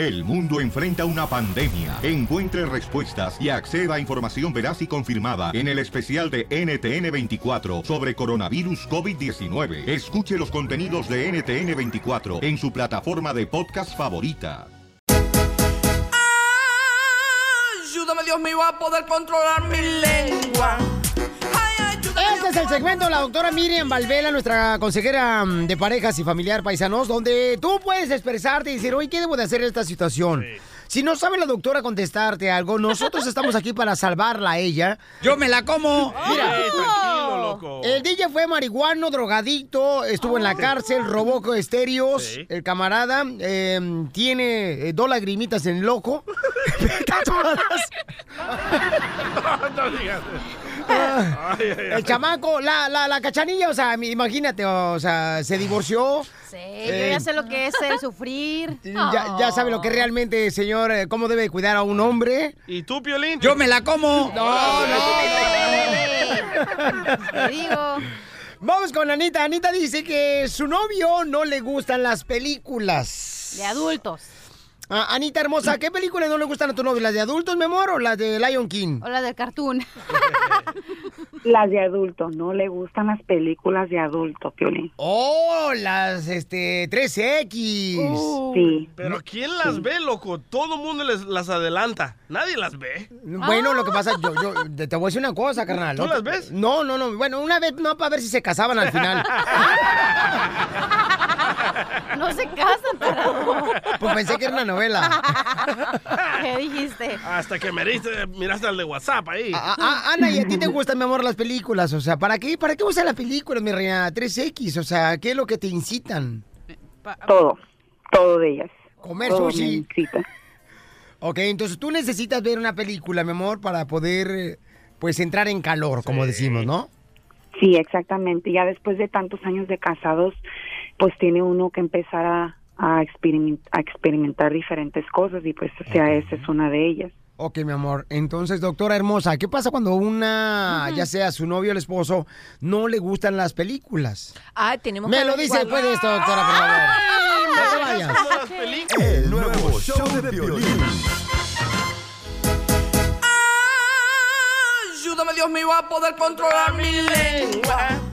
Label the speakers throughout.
Speaker 1: El mundo enfrenta una pandemia. Encuentre respuestas y acceda a información veraz y confirmada en el especial de NTN24 sobre coronavirus COVID-19. Escuche los contenidos de NTN24 en su plataforma de podcast favorita.
Speaker 2: Ayúdame, Dios mío, a poder controlar mi lengua.
Speaker 3: Es el segmento de la doctora Miriam Valvela, nuestra consejera mm, de parejas y familiar paisanos, donde tú puedes expresarte y decir, oye, ¿qué debo de hacer en esta situación? Si no sabe la doctora contestarte algo, nosotros estamos aquí para salvarla a ella. Yo me la como. Mira,
Speaker 4: tranquilo, loco.
Speaker 3: el DJ fue marihuano, drogadicto, estuvo en la cárcel, robó estéreos, el camarada eh, tiene eh, dos lagrimitas en
Speaker 4: no digas.
Speaker 3: Ah,
Speaker 4: ay, ay.
Speaker 3: El chamaco, la, la, la cachanilla, o sea, imagínate, o sea, se divorció.
Speaker 5: Sí,
Speaker 3: Eh,
Speaker 5: yo ya sé lo que es el sufrir.
Speaker 3: Ya, ya sabe lo que realmente, señor, eh, cómo debe cuidar a un hombre.
Speaker 4: ¿Y tú, Piolín?
Speaker 3: Yo me la como. No, no,
Speaker 5: Te digo.
Speaker 3: Vamos con Anita. Anita dice que su novio no le gustan las películas.
Speaker 5: De adultos.
Speaker 3: Ah, Anita hermosa, ¿qué películas no le gustan a tu novio? ¿Las de adultos, mi amor, o las de Lion King?
Speaker 5: O las del cartoon.
Speaker 6: Las de adultos, no le gustan las películas de adultos, Piolín.
Speaker 3: Oh, las este 3X.
Speaker 6: Sí.
Speaker 4: Pero ¿quién las ve, loco? Todo el mundo les, las adelanta. Nadie las ve.
Speaker 3: Bueno, lo que pasa, yo, yo te voy a decir una cosa, carnal.
Speaker 4: ¿Tú
Speaker 3: ¿no?
Speaker 4: las ves?
Speaker 3: No, no, no. Bueno, una vez no para ver si se casaban al final.
Speaker 5: No se casan, pero...
Speaker 3: Pues pensé que era una novela.
Speaker 5: ¿Qué dijiste?
Speaker 4: Hasta que miraste, miraste al de WhatsApp ahí.
Speaker 3: Ah, ah, Ana, ¿y a ti te gustan, mi amor, las películas? O sea, ¿para qué, para qué usas las películas, mi reina? 3X, o sea, ¿qué es lo que te incitan?
Speaker 6: Todo, todo de ellas.
Speaker 3: Comer
Speaker 6: Todo
Speaker 3: sushi.
Speaker 6: me incita.
Speaker 3: Ok, entonces tú necesitas ver una película, mi amor, para poder, pues, entrar en calor, como decimos, ¿no?
Speaker 6: Sí, exactamente. Ya después de tantos años de casados, pues tiene uno que empezar a, a, experiment- a experimentar diferentes cosas y pues, o sea, esa es una de ellas.
Speaker 3: Ok, mi amor. Entonces, doctora hermosa, ¿qué pasa cuando una, ya sea su novio o el esposo, no le gustan las películas?
Speaker 7: Ah, tenemos
Speaker 3: Me
Speaker 7: que
Speaker 3: lo dice después de esto, doctora, por favor. No te vayas.
Speaker 8: El nuevo show de violín.
Speaker 2: Ayúdame, Dios mío, a poder controlar mi lengua.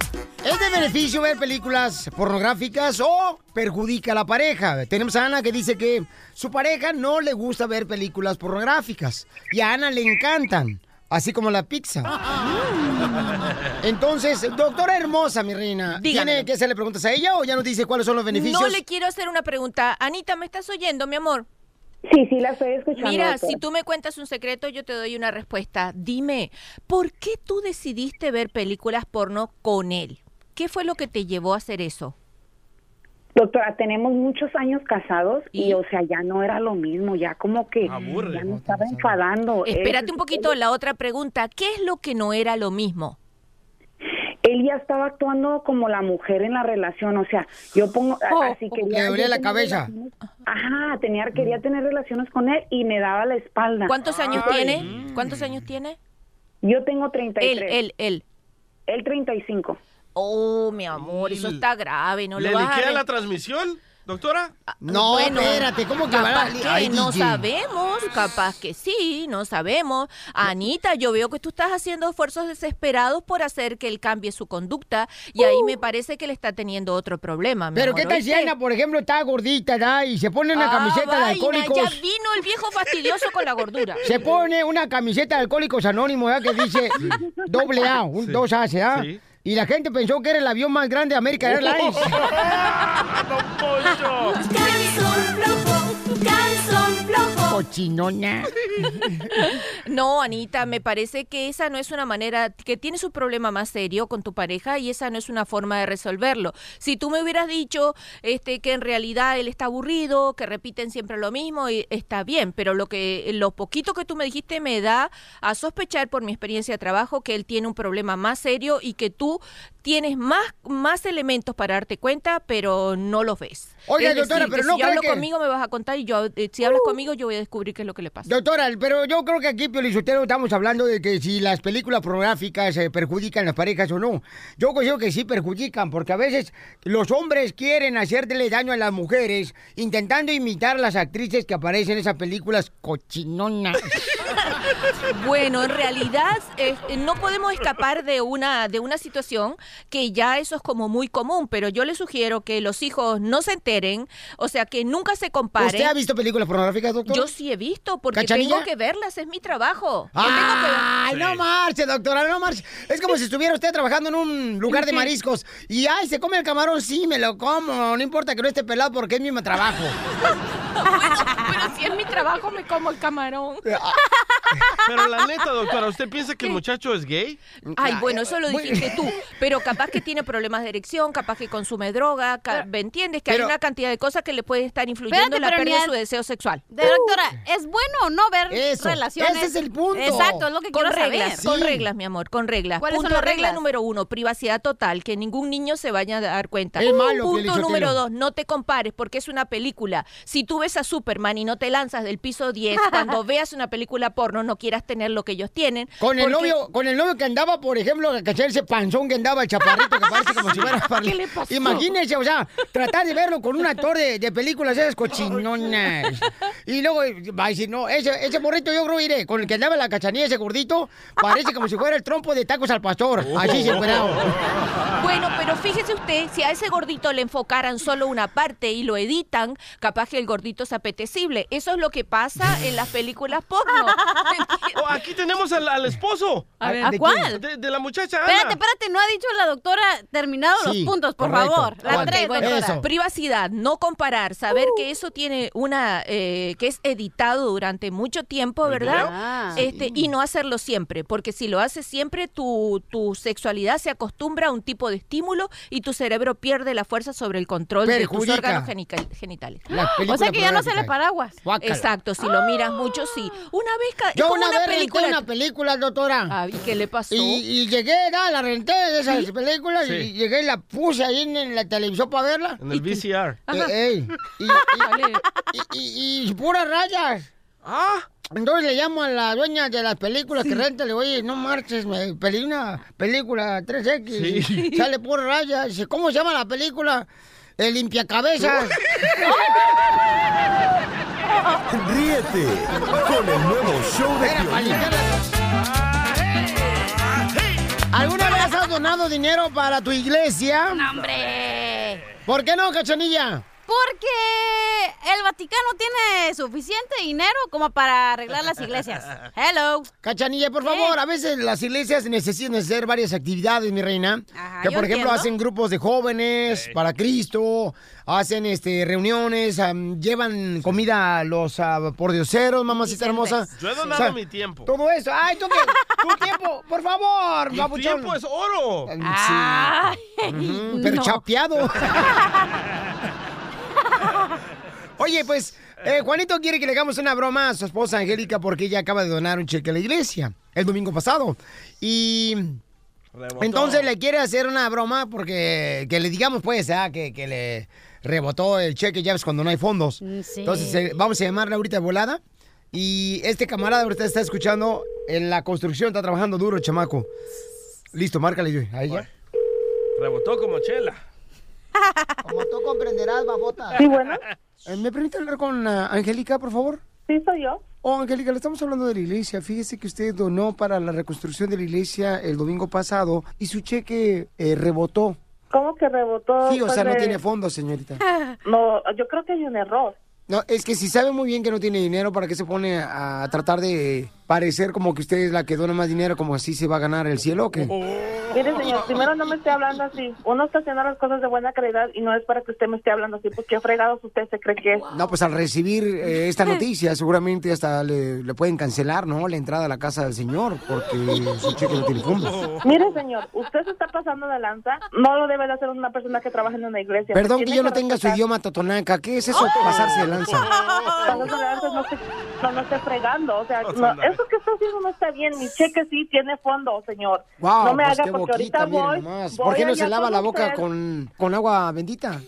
Speaker 3: ¿Es de beneficio ver películas pornográficas o perjudica a la pareja? Tenemos a Ana que dice que su pareja no le gusta ver películas pornográficas y a Ana le encantan, así como la pizza. Entonces, doctora hermosa, mi reina, ¿tiene
Speaker 7: Dígamelo.
Speaker 3: que hacerle preguntas a ella o ya nos dice cuáles son los beneficios?
Speaker 7: No le quiero hacer una pregunta. Anita, ¿me estás oyendo, mi amor?
Speaker 6: Sí, sí, la estoy escuchando.
Speaker 7: Mira,
Speaker 6: doctora.
Speaker 7: si tú me cuentas un secreto, yo te doy una respuesta. Dime, ¿por qué tú decidiste ver películas porno con él? ¿Qué fue lo que te llevó a hacer eso?
Speaker 6: Doctora, tenemos muchos años casados y, o sea, ya no era lo mismo, ya como que ya me estaba enfadando.
Speaker 7: Espérate
Speaker 6: Él-
Speaker 7: un poquito, la otra pregunta. ¿Qué es lo que no era lo mismo?
Speaker 6: Él ya estaba actuando como la mujer en la relación, o sea, yo pongo,
Speaker 7: Oh,
Speaker 6: así quería...
Speaker 3: Le dolía la cabeza.
Speaker 6: Ajá, tenía, quería tener relaciones con él y me daba la espalda.
Speaker 7: ¿Cuántos años
Speaker 6: Ay.
Speaker 7: tiene? ¿Cuántos años tiene?
Speaker 6: Yo tengo 33.
Speaker 7: Él, él, él.
Speaker 6: Él 35.
Speaker 7: Oh, mi amor, eso está grave, no
Speaker 4: ¿Le
Speaker 7: lo vas a
Speaker 4: liquea la transmisión, doctora?
Speaker 3: No,
Speaker 7: Bueno,
Speaker 3: espérate, ¿cómo que
Speaker 7: capaz
Speaker 3: va a-
Speaker 7: que
Speaker 3: Ay,
Speaker 7: no
Speaker 3: DJ.
Speaker 7: sabemos, capaz que sí, no sabemos. Anita, yo veo que tú estás haciendo esfuerzos desesperados por hacer que él cambie su conducta y ahí me parece que le está teniendo otro problema. mi
Speaker 3: Pero
Speaker 7: amor,
Speaker 3: ¿qué tal si
Speaker 7: ¿oíste?
Speaker 3: Ana, por ejemplo, está gordita ¿da? y se pone una
Speaker 7: Ah,
Speaker 3: camiseta de
Speaker 7: vaina,
Speaker 3: alcohólicos?
Speaker 7: Ya vino el viejo fastidioso con la gordura.
Speaker 3: Se pone una camiseta de alcohólicos anónimos ¿verdad? que dice doble A, un
Speaker 7: Sí.
Speaker 3: dos A, ¿ah?
Speaker 7: Sí.
Speaker 3: Y la gente pensó que era el avión más grande de American Airlines. Cochinona.
Speaker 7: No, Anita, me parece que esa no es una manera, que tienes un problema más serio con tu pareja y esa no es una forma de resolverlo. Si tú me hubieras dicho este, que en realidad él está aburrido, que repiten siempre lo mismo, y está bien, pero lo que lo poquito que tú me dijiste me da a sospechar por mi experiencia de trabajo que él tiene un problema más serio y que tú tienes más, más elementos para darte cuenta, pero no los ves. Es
Speaker 3: doctora, pero no
Speaker 7: si hablo
Speaker 3: que- Uh.
Speaker 7: conmigo me vas a contar y yo, eh, si hablas conmigo yo voy a descubrir qué es lo que le pasa.
Speaker 3: Doctora, pero yo creo que aquí, Piolizotero, estamos hablando de que si las películas pornográficas eh, perjudican a las parejas o no. Yo considero que sí perjudican, porque a veces los hombres quieren hacerle daño a las mujeres intentando imitar a las actrices que aparecen en esas películas cochinonas.
Speaker 7: Bueno, en realidad eh, no podemos escapar de una de una situación que ya eso es como muy común, pero yo le sugiero que los hijos no se enteren, o sea, que nunca se comparen.
Speaker 3: ¿Usted ha visto películas pornográficas, doctor?
Speaker 7: Yo sí he visto, porque
Speaker 3: ¿Cachanilla?
Speaker 7: tengo que verlas, es mi trabajo. Yo tengo que
Speaker 3: Ay, no marche, doctora, no marche. Es como si estuviera usted trabajando en un lugar de mariscos y, ay, ¿se come el camarón? Sí, me lo como. No importa que no esté pelado porque es mi trabajo.
Speaker 7: Pero si es mi trabajo, me como el camarón.
Speaker 4: Pero la neta, doctora, ¿usted piensa que el muchacho es gay?
Speaker 7: Ay, bueno, eso lo dijiste tú. Pero capaz que tiene problemas de erección, capaz que consume droga, ca- ¿me entiendes? Que hay una cantidad de cosas que le pueden estar influyendo
Speaker 5: Espérate,
Speaker 7: en la pérdida de su deseo sexual.
Speaker 5: De doctora, ¿es bueno o no ver
Speaker 3: Eso,
Speaker 5: relaciones?
Speaker 3: ese es el punto.
Speaker 5: Exacto, es lo que
Speaker 7: Con
Speaker 5: quiero
Speaker 7: reglas,
Speaker 5: saber.
Speaker 7: con reglas, mi amor, con reglas.
Speaker 5: ¿Cuáles son
Speaker 7: Punto
Speaker 5: las
Speaker 7: regla
Speaker 5: reglas?
Speaker 7: número uno, privacidad total, que ningún niño se vaya a dar cuenta.
Speaker 3: Es malo,
Speaker 7: Punto número dos, no te compares porque es una película. Si tú ves a Superman y no te lanzas del piso 10, cuando veas una película porno no quieras tener lo que ellos tienen.
Speaker 3: Con el novio, con el novio que andaba, por ejemplo, que cachar ese panzón que andaba el chaparrito que parece como si fuera para-
Speaker 7: ¿Qué le pasó?
Speaker 3: Imagínese, o sea, tratar de verlo con un actor de, de películas esas cochinonas. Y luego va a decir, no, ese, ese morrito yo creo iré, con el que andaba en la cachanilla, ese gordito, parece como si fuera el trompo de tacos al pastor. Así se.
Speaker 7: Bueno, pero fíjese usted, si a ese gordito le enfocaran solo una parte y lo editan, capaz que el gordito es apetecible. Eso es lo que pasa en las películas porno.
Speaker 4: Oh, aquí tenemos al, al esposo
Speaker 5: A ver,
Speaker 3: ¿de
Speaker 5: cuál?
Speaker 4: de, de la muchacha Ana.
Speaker 5: Espérate, espérate, no ha dicho la doctora terminado
Speaker 3: Sí,
Speaker 5: los puntos, por
Speaker 3: correcto.
Speaker 5: favor. La tres,
Speaker 7: bueno.
Speaker 3: Eso.
Speaker 7: privacidad, no comparar, saber que eso tiene una, eh, que es editado durante mucho tiempo, ¿verdad?
Speaker 5: Ah.
Speaker 7: Este, y no hacerlo siempre, porque si lo haces siempre, tu, tu sexualidad se acostumbra a un tipo de estímulo y tu cerebro pierde la fuerza sobre el control de tus órganos genitales.
Speaker 5: O sea que ya no se le paraguas.
Speaker 3: Guácala.
Speaker 7: Exacto, si lo miras mucho, sí. Una vez
Speaker 3: Yo una, vez
Speaker 7: película.
Speaker 3: renté una película, doctora.
Speaker 7: Ah, ¿y qué le pasó?
Speaker 3: Y, y llegué, da, la renté de esas películas
Speaker 4: Sí.
Speaker 3: y llegué y la puse ahí en, en la televisión para verla.
Speaker 4: En el VCR.
Speaker 3: Eh, ey, y, y-
Speaker 7: Vale.
Speaker 3: y- y- y puras rayas.
Speaker 4: Ah,
Speaker 3: Entonces le llamo a la dueña de las películas que renta, le digo, oye, no marches, me pedí una película 3X,
Speaker 4: Sí.
Speaker 3: sale por rayas. Dice, ¿cómo se llama la película? El limpiacabezas.
Speaker 8: Ríete con el nuevo show de
Speaker 3: Era la- ¿Alguna has donado dinero para tu iglesia?
Speaker 5: ¡Hombre!
Speaker 3: ¿Por qué no, cachanilla?
Speaker 5: Porque el Vaticano tiene suficiente dinero como para arreglar las iglesias. Hello.
Speaker 3: Cachanilla, por favor, a veces las iglesias necesitan hacer varias actividades, mi reina.
Speaker 5: Ajá,
Speaker 3: que
Speaker 5: yo
Speaker 3: por ejemplo
Speaker 5: entiendo.
Speaker 3: hacen grupos de jóvenes para Cristo, hacen este reuniones, llevan comida a los ah, pordioseros, mamacita hermosa.
Speaker 4: yo he donado mi tiempo.
Speaker 3: Todo eso. Ay, tú qué, tu tiempo, por favor,
Speaker 4: Mi
Speaker 3: babuchón.
Speaker 4: tiempo es oro.
Speaker 3: Sí.
Speaker 5: Ay,
Speaker 3: Ujú, pero
Speaker 5: no.
Speaker 3: chapeado. Oye, pues, eh, Juanito quiere que le hagamos una broma a su esposa Angélica porque ella acaba de donar un cheque a la iglesia el domingo pasado. Y
Speaker 4: Rebotó.
Speaker 3: entonces le quiere hacer una broma porque que le digamos, pues, ah, que, que le rebotó el cheque, ya ves, cuando no hay fondos.
Speaker 5: Mm, sí.
Speaker 3: Entonces, eh, vamos a llamarle ahorita de volada. Y este camarada ahorita está escuchando en la construcción, está trabajando duro, chamaco. Listo, márcale a ella.
Speaker 4: Rebotó como chela.
Speaker 3: Como tú comprenderás, babota.
Speaker 9: Sí, bueno,
Speaker 3: ¿Me permite hablar con ah, Angélica, por favor?
Speaker 9: sí soy yo.
Speaker 3: Oh, Angélica, le estamos hablando de la iglesia. Fíjese que usted donó para la reconstrucción de la iglesia el domingo pasado y su cheque eh, rebotó.
Speaker 9: ¿Cómo que rebotó?
Speaker 3: Sí, o sea, no tiene
Speaker 9: eh,
Speaker 3: fondos, señorita.
Speaker 9: No, yo creo que hay un error.
Speaker 3: No, es que si sabe muy bien que no tiene dinero, ¿para qué se pone a tratar de parecer como que usted es la que dona más dinero, como así se va a ganar el cielo o qué?
Speaker 9: Mire, señor, primero no me esté hablando así. Uno está haciendo las cosas de buena calidad y no es para que usted me esté hablando así, pues qué fregados usted se cree que es.
Speaker 3: No, pues al recibir eh, esta noticia, seguramente hasta le, le pueden cancelar, ¿no? La entrada a la casa del señor, porque su cheque no tiene fondos.
Speaker 9: Mire, señor, usted se está pasando de lanza. No lo debe de hacer una persona que trabaja en una iglesia.
Speaker 3: Perdón que yo no tenga su idioma totonaca. ¿Qué es eso, pasarse de lanza?
Speaker 9: Pasarse de lanza no esté, no, no esté fregando. O sea, no, es Esto que está haciendo no está bien. Mi cheque sí tiene fondo, señor.
Speaker 3: Wow,
Speaker 9: no me
Speaker 3: pues
Speaker 9: haga
Speaker 3: qué
Speaker 9: porque
Speaker 3: boquita,
Speaker 9: ahorita voy. voy
Speaker 3: ¿Por qué no se lava la boca con, con agua bendita?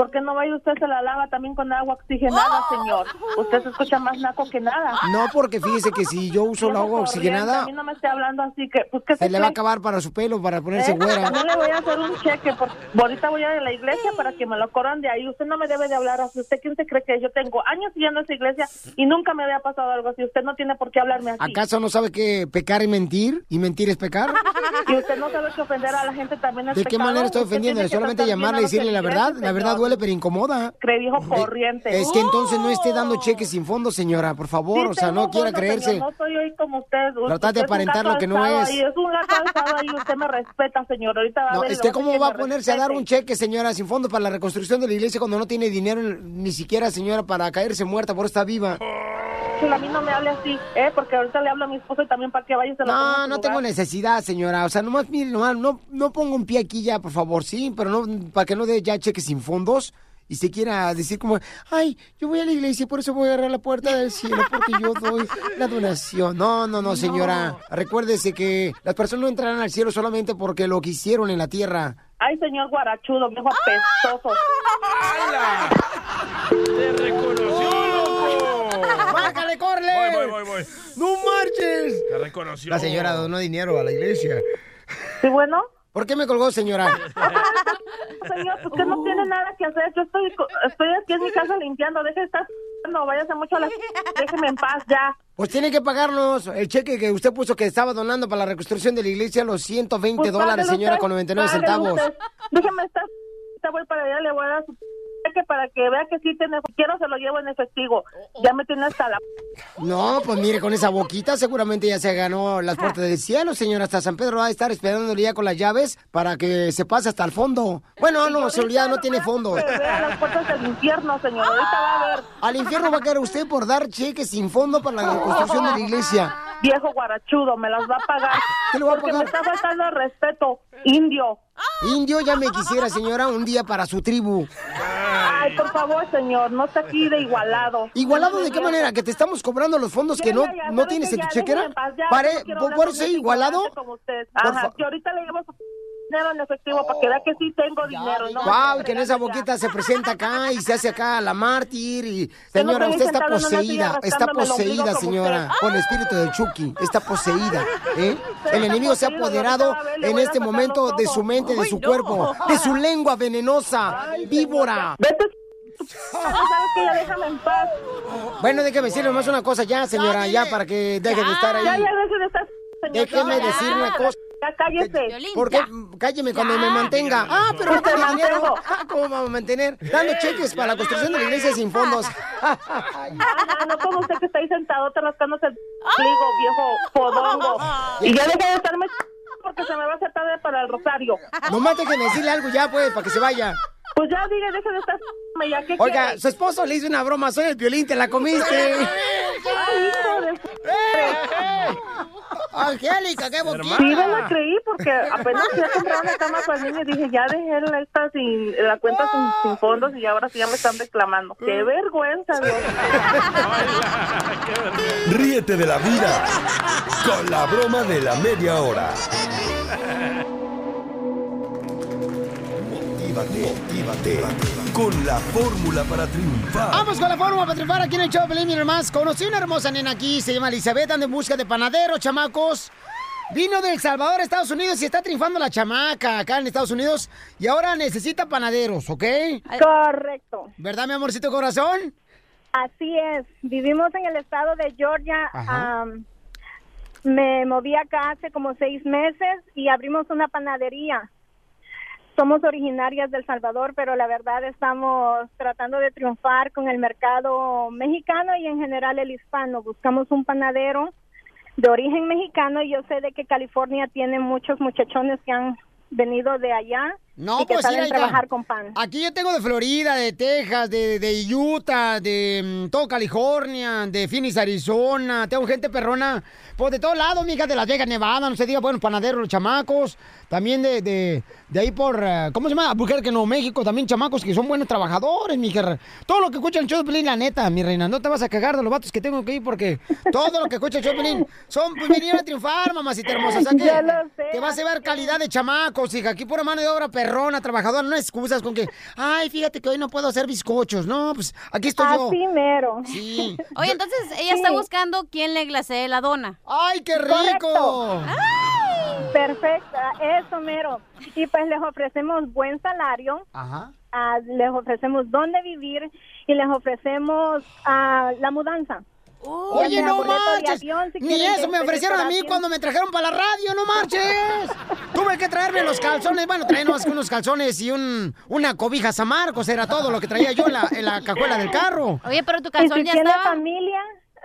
Speaker 9: ¿Por qué no vaya usted se la lava también con agua oxigenada, señor? Usted se escucha más naco que nada.
Speaker 3: No, porque fíjese que si yo uso la agua oxigenada,
Speaker 9: A mí no me esté hablando así que, pues que
Speaker 3: se le va a acabar para su pelo, para ponerse
Speaker 9: ¿Eh?
Speaker 3: güera.
Speaker 9: También le voy a hacer un cheque. Porque ahorita voy a ir a la iglesia para que me lo corran de ahí. Usted no me debe de hablar así. ¿Usted quién se cree que yo tengo años yendo a esa iglesia y nunca me había pasado algo así? Usted no tiene por qué hablarme así.
Speaker 3: ¿Acaso no sabe que pecar y mentir? ¿Y mentir es pecar?
Speaker 9: Y usted no sabe que ofender a la gente también es
Speaker 3: ¿De qué manera estoy ofendiendo?
Speaker 9: que
Speaker 3: Solamente llamarle
Speaker 9: a
Speaker 3: y decirle la verdad. La verdad duele, pero incomoda.
Speaker 9: Cree viejo corriente.
Speaker 3: Es que entonces no esté dando cheques sin fondo, señora, por favor.
Speaker 9: Sí,
Speaker 3: o sea, no quiera creerse.
Speaker 9: señor, no soy hoy como usted.
Speaker 3: Tratar de
Speaker 9: es
Speaker 3: aparentar lo que no es.
Speaker 9: ahí, es un ahí. Usted me respeta, señor. Ahorita va a
Speaker 3: No,
Speaker 9: ver. y
Speaker 3: este,
Speaker 9: le voy
Speaker 3: ¿cómo
Speaker 9: que
Speaker 3: va a ponerse a dar un cheque, señora, sin fondo para la reconstrucción de la iglesia cuando no tiene dinero ni siquiera, señora, para caerse muerta por estar viva?
Speaker 9: A mí no me hable así, ¿eh? Porque ahorita le hablo a mi esposo y también para que vaya y se lo ponga en
Speaker 3: No, no
Speaker 9: lugar.
Speaker 3: tengo necesidad, señora. O sea, nomás, mire, nomás, no, no pongo un pie aquí ya, por favor, sí, pero no, para que no dé ya cheques sin fondos y se quiera decir como, ay, yo voy a la iglesia y por eso voy a agarrar la puerta del cielo porque yo doy la donación. No, no, no, señora. Recuérdese que las personas no entrarán al cielo solamente porque lo que hicieron en la tierra.
Speaker 9: Ay, señor guarachudo, viejo apestoso.
Speaker 4: ¡Te reconoció!
Speaker 3: ¡Bájale, córrele!
Speaker 4: Voy, voy, voy, voy.
Speaker 3: ¡No marches!
Speaker 4: Te reconoció.
Speaker 3: La señora donó dinero a la iglesia.
Speaker 9: ¿Sí, bueno?
Speaker 3: ¿Por qué me colgó, señora?
Speaker 9: Señor, usted no tiene nada que hacer. Yo estoy, co- estoy aquí en mi casa limpiando. Deje de estar... No, váyase mucho a la... Déjeme en paz ya.
Speaker 3: Pues tiene que pagarnos el cheque que usted puso que estaba donando para la reconstrucción de la iglesia, los 120
Speaker 9: Pues
Speaker 3: dólares, señora,
Speaker 9: usted,
Speaker 3: con 99
Speaker 9: páguelo
Speaker 3: centavos.
Speaker 9: usted. Déjeme estar... Voy para allá, le voy a dar su cheque para que vea que sí tiene... Quiero se lo llevo en efectivo. Ya me tiene hasta la...
Speaker 3: No, pues mire, con esa boquita seguramente ya se ganó las puertas del cielo, señora. Hasta San Pedro va a estar esperándole ya con las llaves para que se pase hasta el fondo. Bueno, no, seguridad no tiene fondo.
Speaker 9: Que vea las puertas del infierno, señor. Ahorita va a ver.
Speaker 3: Al infierno va a caer usted por dar cheques sin fondo para la reconstrucción de la iglesia.
Speaker 9: Viejo guarachudo, me las va a pagar.
Speaker 3: ¿Qué le va a
Speaker 9: Porque
Speaker 3: pagar?
Speaker 9: me está faltando el respeto, indio.
Speaker 3: Indio ya me quisiera, señora, un día para su tribu.
Speaker 9: Ay, por favor, señor, no está aquí de igualado.
Speaker 3: ¿Igualado de qué manera? ¿Que te estamos cobrando los fondos que no,
Speaker 9: ya, ya,
Speaker 3: no
Speaker 9: ¿sabe
Speaker 3: tienes en tu chequera? Pare- ¿Por, ser
Speaker 9: gente
Speaker 3: igualado?
Speaker 9: como usted. Ajá, que ahorita le llevo dinero en efectivo para que vea que sí tengo dinero. y no
Speaker 3: Wow,
Speaker 9: esté
Speaker 3: que en esa boquita se presenta acá y se hace acá la mártir y señora, usted está poseída, está poseída, señora, con el espíritu de Chucky, está poseída, ¿eh? El enemigo se ha apoderado en este momento de su mente, de su cuerpo, de su lengua venenosa, víbora.
Speaker 9: Vete, ¿sabes que ya déjame en paz?
Speaker 3: Bueno, déjeme decirle más una cosa ya, señora, ya para que deje de estar ahí.
Speaker 9: ya, deje de estar, señor.
Speaker 3: Déjeme decir una cosa.
Speaker 9: Ya cállese.
Speaker 3: Porque cálleme cuando me mantenga. Ah, pero no
Speaker 9: Te
Speaker 3: tiene dinero. Ah, ¿Cómo vamos a mantener? Dando cheques para la construcción de la iglesia sin fondos.
Speaker 9: Ajá, no como usted que está ahí sentado te rascándose el pliego, viejo podongo. Y ya deje de estarme porque se me va a hacer tarde para el rosario.
Speaker 3: Nomás déjeme decirle algo ya, pues, para que se vaya.
Speaker 9: Pues ya diga, deje de estar ya ¿qué
Speaker 3: Oiga,
Speaker 9: quiere?
Speaker 3: su esposo le hizo una broma, soy el violín, te la comiste.
Speaker 9: Ay, hijo de su-
Speaker 3: Angélica, qué boquita.
Speaker 9: Sí, me la creí porque apenas fui a comprar una cama para el niño y dije, ya dejé la, esta sin, la cuenta sin, sin fondos y ahora sí ya me están reclamando. ¡Qué vergüenza, Dios!
Speaker 8: Ríete de la vida con la broma de la media hora. Motívate, motívate con la fórmula para triunfar.
Speaker 3: Vamos con la fórmula para triunfar aquí en el show, Pelín, más. Conocí una hermosa nena aquí, se llama Elizabeth, anda en busca de panadero, chamacos. Vino de El Salvador, Estados Unidos, y está triunfando la chamaca acá en Estados Unidos. Y ahora necesita panaderos, ¿ok?
Speaker 10: Correcto.
Speaker 3: ¿Verdad, mi amorcito corazón?
Speaker 10: Así es. Vivimos en el estado de Georgia. Am, me moví acá hace como seis meses y abrimos una panadería. Somos originarias del Salvador, pero la verdad estamos tratando de triunfar con el mercado mexicano y en general el hispano. Buscamos un panadero de origen mexicano y yo sé de que California tiene muchos muchachones que han venido de allá
Speaker 3: No,
Speaker 10: y que
Speaker 3: pues mira, hija,
Speaker 10: trabajar con pan.
Speaker 3: Aquí yo tengo de Florida, de Texas, de, de Utah, de mm, todo California, de Phoenix, Arizona. Tengo gente perrona, pues de todos lados, mija, de Las Vegas, Nevada, no se diga, bueno, panaderos, los chamacos. También de, de, de ahí por, eh, ¿cómo se llama? Albuquerque, Nuevo México, también chamacos que son buenos trabajadores, mija. Todo lo que escucha el Pelín, la neta, mi reina, no te vas a cagar de los vatos que tengo que ir porque todo lo que escucha el Pelín son, pues vinieron a triunfar, mamacita hermosa. O sea que
Speaker 10: Ya lo sé,
Speaker 3: te vas a ver calidad de chamacos, hija. Aquí pura mano de obra perrona, trabajadora, no excusas con que, ay, fíjate que hoy no puedo hacer bizcochos. No, pues aquí estoy yo.
Speaker 10: Así mero.
Speaker 3: Sí.
Speaker 5: Oye, entonces ella está buscando quién le glasee la dona.
Speaker 3: ¡Ay, qué
Speaker 10: Correcto. Perfecta, eso mero. Y pues les ofrecemos buen salario,
Speaker 3: Ajá.
Speaker 10: ah, les ofrecemos dónde vivir y les ofrecemos ah, la mudanza.
Speaker 3: Oye,
Speaker 10: Ya sea
Speaker 3: no marches.
Speaker 10: avión, si
Speaker 3: Ni eso me ofrecieron a mí cuando me trajeron para la radio, no marches. Tuve que traerme los calzones. Bueno, traía nomás que unos calzones y un, una cobija San Marcos. Era todo lo que traía yo en la, en la cajuela del carro.
Speaker 5: Oye, pero tu
Speaker 10: Y
Speaker 5: calzón
Speaker 10: si
Speaker 5: ya
Speaker 10: tiene
Speaker 5: estaba.
Speaker 10: familia,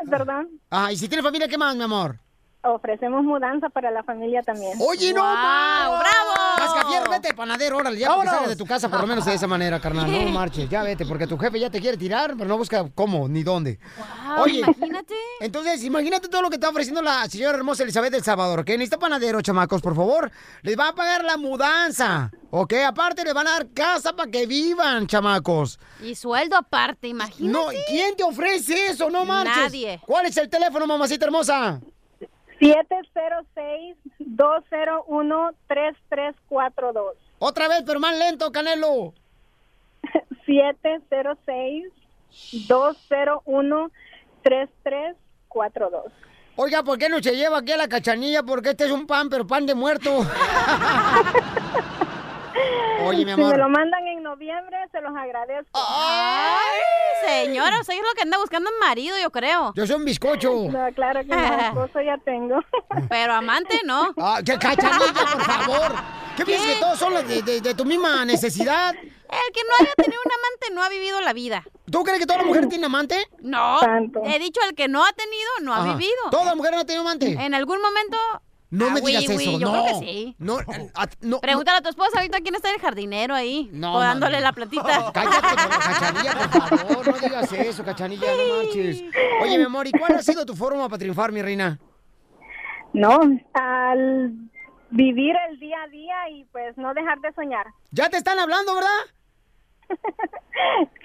Speaker 10: perdón,
Speaker 3: Ah, y si tiene familia, ¿qué más, mi amor?
Speaker 10: Ofrecemos mudanza para la familia también.
Speaker 3: Oye, no, más.
Speaker 5: bravo.
Speaker 3: Mascafierro, vete, panadero, órale, ya porque sales de tu casa por lo menos de esa manera, carnal. No marches, ya vete, porque tu jefe ya te quiere tirar, pero no busca cómo ni dónde.
Speaker 5: Guau, imagínate.
Speaker 3: Entonces, imagínate todo lo que está ofreciendo la señora hermosa Elizabeth del Salvador, que necesita panadero, chamacos, por favor. Les va a pagar la mudanza, ¿ok? Aparte, les van a dar casa para que vivan, chamacos.
Speaker 5: Y sueldo aparte, imagínate.
Speaker 3: No, ¿quién te ofrece eso? No marches.
Speaker 5: Nadie.
Speaker 3: ¿Cuál es el teléfono, mamacita hermosa?
Speaker 10: 706-201-3342.
Speaker 3: Otra vez, pero más lento, Canelo.
Speaker 10: 706-201-3342.
Speaker 3: Oiga, ¿por qué no se lleva aquí a la cachanilla? Porque este es un pan, pero pan de muerto. Oye, mi
Speaker 10: Si me
Speaker 3: amor.
Speaker 10: lo mandan en noviembre, se los agradezco.
Speaker 5: Ay, señora, usted es lo que anda buscando en marido, yo creo.
Speaker 3: Yo soy un bizcocho.
Speaker 10: No, claro que no, esposo ya tengo.
Speaker 5: Pero amante, no.
Speaker 3: Ah, ¿qué cachanilla, por favor? ¿Qué, piensas que todos son los de, de- de tu misma necesidad?
Speaker 5: El que no haya tenido un amante no ha vivido la vida.
Speaker 3: ¿Tú crees que toda la mujer tiene amante?
Speaker 5: No,
Speaker 10: Tanto.
Speaker 5: he dicho el que no ha tenido, no ha vivido.
Speaker 3: ¿Toda la mujer no ha tenido amante?
Speaker 5: En algún momento.
Speaker 3: No
Speaker 5: Ah,
Speaker 3: me digas
Speaker 5: oui, oui,
Speaker 3: eso,
Speaker 5: yo
Speaker 3: no.
Speaker 5: creo que sí.
Speaker 3: No, a- no,
Speaker 5: Pregúntale a tu esposa ahorita quién está el jardinero ahí.
Speaker 3: No,
Speaker 5: dándole la platita.
Speaker 3: Cállate, cachanilla, por favor, no digas eso, cachanilla, no marches. Oye, mi amor, ¿y cuál ha sido tu forma para triunfar, mi reina?
Speaker 10: No, al vivir el día a día y pues no dejar de soñar.
Speaker 3: Ya te están hablando, ¿verdad?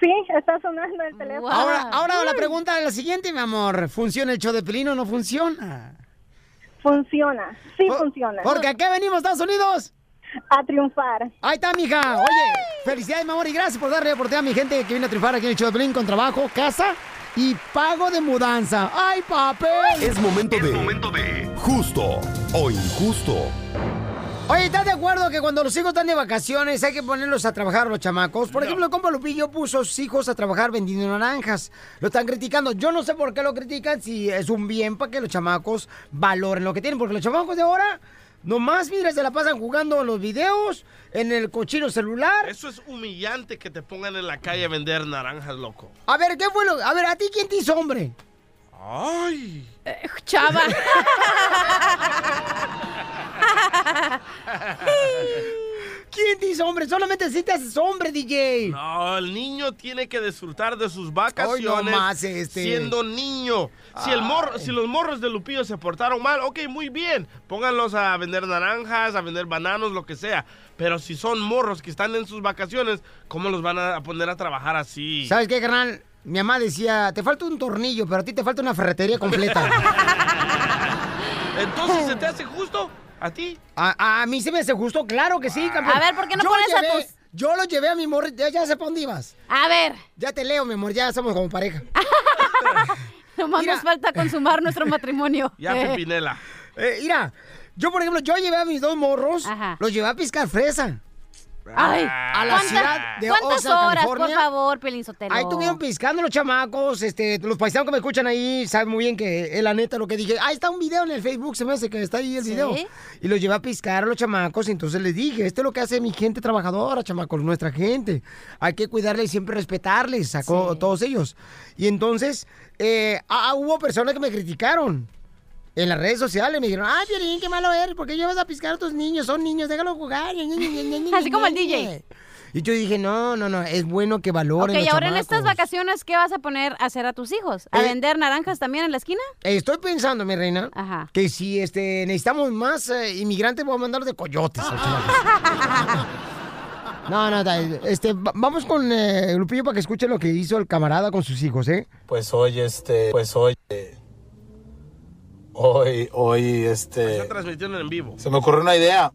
Speaker 10: Sí, está sonando el teléfono.
Speaker 5: Wow.
Speaker 3: Ahora, ahora la pregunta es la siguiente, mi amor. ¿Funciona el show de Pelín o no funciona?
Speaker 10: Funciona, sí
Speaker 3: Por-
Speaker 10: funciona.
Speaker 3: Porque aquí venimos, Estados Unidos.
Speaker 10: A triunfar.
Speaker 3: Ahí está, mija. Oye, felicidades, mi amor, y gracias por darle oportunidad a mi gente que viene a triunfar aquí en el show de Pelín con trabajo, casa y pago de mudanza. ¡Ay, papel!
Speaker 8: Es momento de justo o injusto.
Speaker 3: Oye, ¿estás de acuerdo que cuando los hijos están de vacaciones hay que ponerlos a trabajar los chamacos? Por ejemplo, el compa Lupillo puso a sus hijos a trabajar vendiendo naranjas. Lo están criticando. Yo no sé por qué lo critican, si es un bien para que los chamacos valoren lo que tienen. Porque los chamacos de ahora, nomás, mira, se la pasan jugando los videos en el cochino celular.
Speaker 4: Eso es humillante que te pongan en la calle a vender naranjas, loco.
Speaker 3: A ver, ¿qué fue lo...? A ver, ¿a ti quién te hizo hombre?
Speaker 4: Ay.
Speaker 5: Chava.
Speaker 3: ¿Quién hizo hombre? Solamente si te haces hombre, DJ.
Speaker 4: No, el niño tiene que disfrutar de sus vacaciones
Speaker 3: más, este.
Speaker 4: siendo niño. Si, el morro, si los morros de Lupillo se portaron mal, ok, muy bien. Pónganlos a vender naranjas, a vender bananos, lo que sea. Pero si son morros que están en sus vacaciones, ¿cómo los van a poner a trabajar así?
Speaker 3: ¿Sabes qué, carnal? Mi mamá decía, te falta un tornillo, pero a ti te falta una ferretería completa.
Speaker 4: Entonces, ¿se te hace justo a ti?
Speaker 3: A, a mí se me hace justo, claro que sí, campeón.
Speaker 5: A ver, ¿por qué no
Speaker 3: Yo
Speaker 5: pones a tus-
Speaker 3: Yo lo llevé a mi amor, ya, ya sé para dónde ibas.
Speaker 5: A ver,
Speaker 3: Ya te leo, mi amor, ya somos como pareja.
Speaker 5: nomás
Speaker 3: Mira.
Speaker 5: nos falta consumar nuestro matrimonio.
Speaker 4: Ya, Pepinela.
Speaker 3: Eh, mira, yo por ejemplo, yo llevé a mis dos morros,
Speaker 5: Ajá.
Speaker 3: los llevé a piscar fresa.
Speaker 5: Ay,
Speaker 3: A la
Speaker 5: ¿cuánta-
Speaker 3: ciudad de
Speaker 5: ¿Cuántas horas,
Speaker 3: California?
Speaker 5: por favor, Pelín Sotelo?
Speaker 3: Ahí estuvieron piscando los chamacos, este, los paisanos que me escuchan ahí saben muy bien que es la neta lo que dije. Ahí está un video en el Facebook, se me hace que está ahí el
Speaker 5: ¿Sí?
Speaker 3: video. Y los llevé a piscar a los chamacos y entonces les dije, esto es lo que hace mi gente trabajadora, chamacos, nuestra gente. Hay que cuidarles y siempre respetarles a
Speaker 5: Sí.
Speaker 3: todos ellos. Y entonces, eh, ah, hubo personas que me criticaron. En las redes sociales me dijeron, ay, Piolín, qué malo eres, ¿por qué llevas a piscar a tus niños? Son niños, déjalo jugar.
Speaker 5: Así como el DJ.
Speaker 3: Y yo dije, no, no, no, es bueno que valoren
Speaker 5: Ok, y
Speaker 3: los
Speaker 5: ahora en estas vacaciones, ¿qué vas a poner a hacer a tus hijos? ¿A
Speaker 3: Eh.
Speaker 5: vender naranjas también en la esquina?
Speaker 3: Estoy pensando, mi reina,
Speaker 5: Ajá.
Speaker 3: que si este, necesitamos más eh, inmigrantes, voy a mandarlos de coyotes. No, no, este, va- vamos con eh, Lupillo para que escuche lo que hizo el camarada con sus hijos, ¿eh?
Speaker 11: Pues hoy, este, pues hoy, eh, hoy, hoy, este,
Speaker 4: Está transmitiendo en vivo.
Speaker 11: se me ocurrió una idea.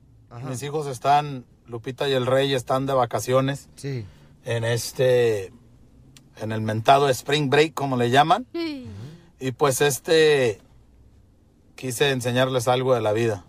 Speaker 11: Mis hijos están, Lupita y el Rey están de vacaciones
Speaker 3: Sí.
Speaker 11: en este, en el mentado Spring Break, como le llaman. Y pues este, quise enseñarles algo de la vida.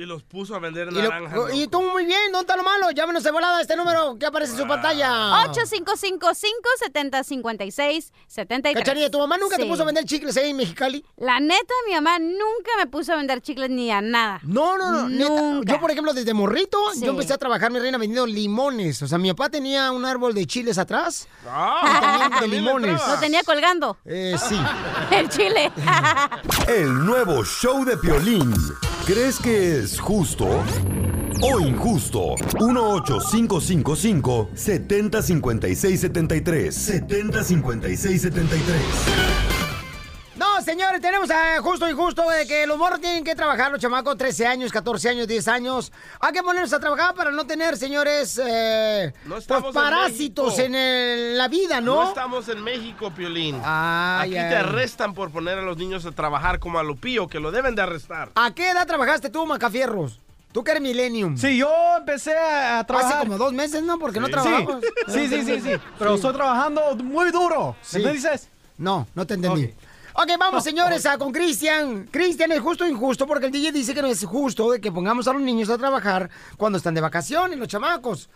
Speaker 4: Y los puso a vender
Speaker 3: Y, lo-
Speaker 4: naranjas.
Speaker 3: y tú muy bien, ¿dónde está lo malo? Llámenos de volada a este número que aparece en su pantalla.
Speaker 5: 855-570-5673.
Speaker 3: Cachanilla, ¿tu mamá nunca te puso a vender chicles ahí en Mexicali?
Speaker 5: La neta, mi mamá nunca me puso a vender chicles ni a nada.
Speaker 3: No, no, no, neta.
Speaker 5: Nunca.
Speaker 3: Yo, por ejemplo, desde morrito,
Speaker 5: Sí.
Speaker 3: yo empecé a trabajar, mi reina, vendiendo limones. O sea, mi papá tenía un árbol de chiles atrás.
Speaker 4: Ah,
Speaker 3: y también de
Speaker 4: también le
Speaker 3: limones.
Speaker 5: Lo tenía colgando.
Speaker 3: Eh, sí.
Speaker 5: El chile.
Speaker 8: El nuevo show de Piolín. ¿Crees que es justo o injusto? 18555 705673 705673
Speaker 3: No, señores, tenemos a justo y justo de que los morros tienen que trabajar, los chamacos, 13 años, 14 años, 10 años. Hay que ponernos a trabajar para no tener, señores, eh,
Speaker 4: No
Speaker 3: pues
Speaker 4: en
Speaker 3: parásitos en, el- la vida,
Speaker 4: No
Speaker 3: ¿no?
Speaker 4: estamos en México, Piolín.
Speaker 3: Ay,
Speaker 4: Aquí
Speaker 3: ay.
Speaker 4: te arrestan por poner a los niños a trabajar como a Lupillo, que lo deben de arrestar.
Speaker 3: ¿A qué edad trabajaste tú, Macafierros? Tú que eres millennium.
Speaker 12: Sí, yo empecé a trabajar.
Speaker 3: Hace como dos meses, ¿no? Porque no trabajamos.
Speaker 12: Sí, sí, sí, sí. Pero estoy trabajando muy duro.
Speaker 3: Sí.
Speaker 12: ¿Me dices?
Speaker 3: No, no te entendí. Ok, vamos, señores, a con Cristian. Cristian, ¿es justo o injusto? Porque el DJ dice que no es justo de que pongamos a los niños a trabajar cuando están de vacaciones, los chamacos.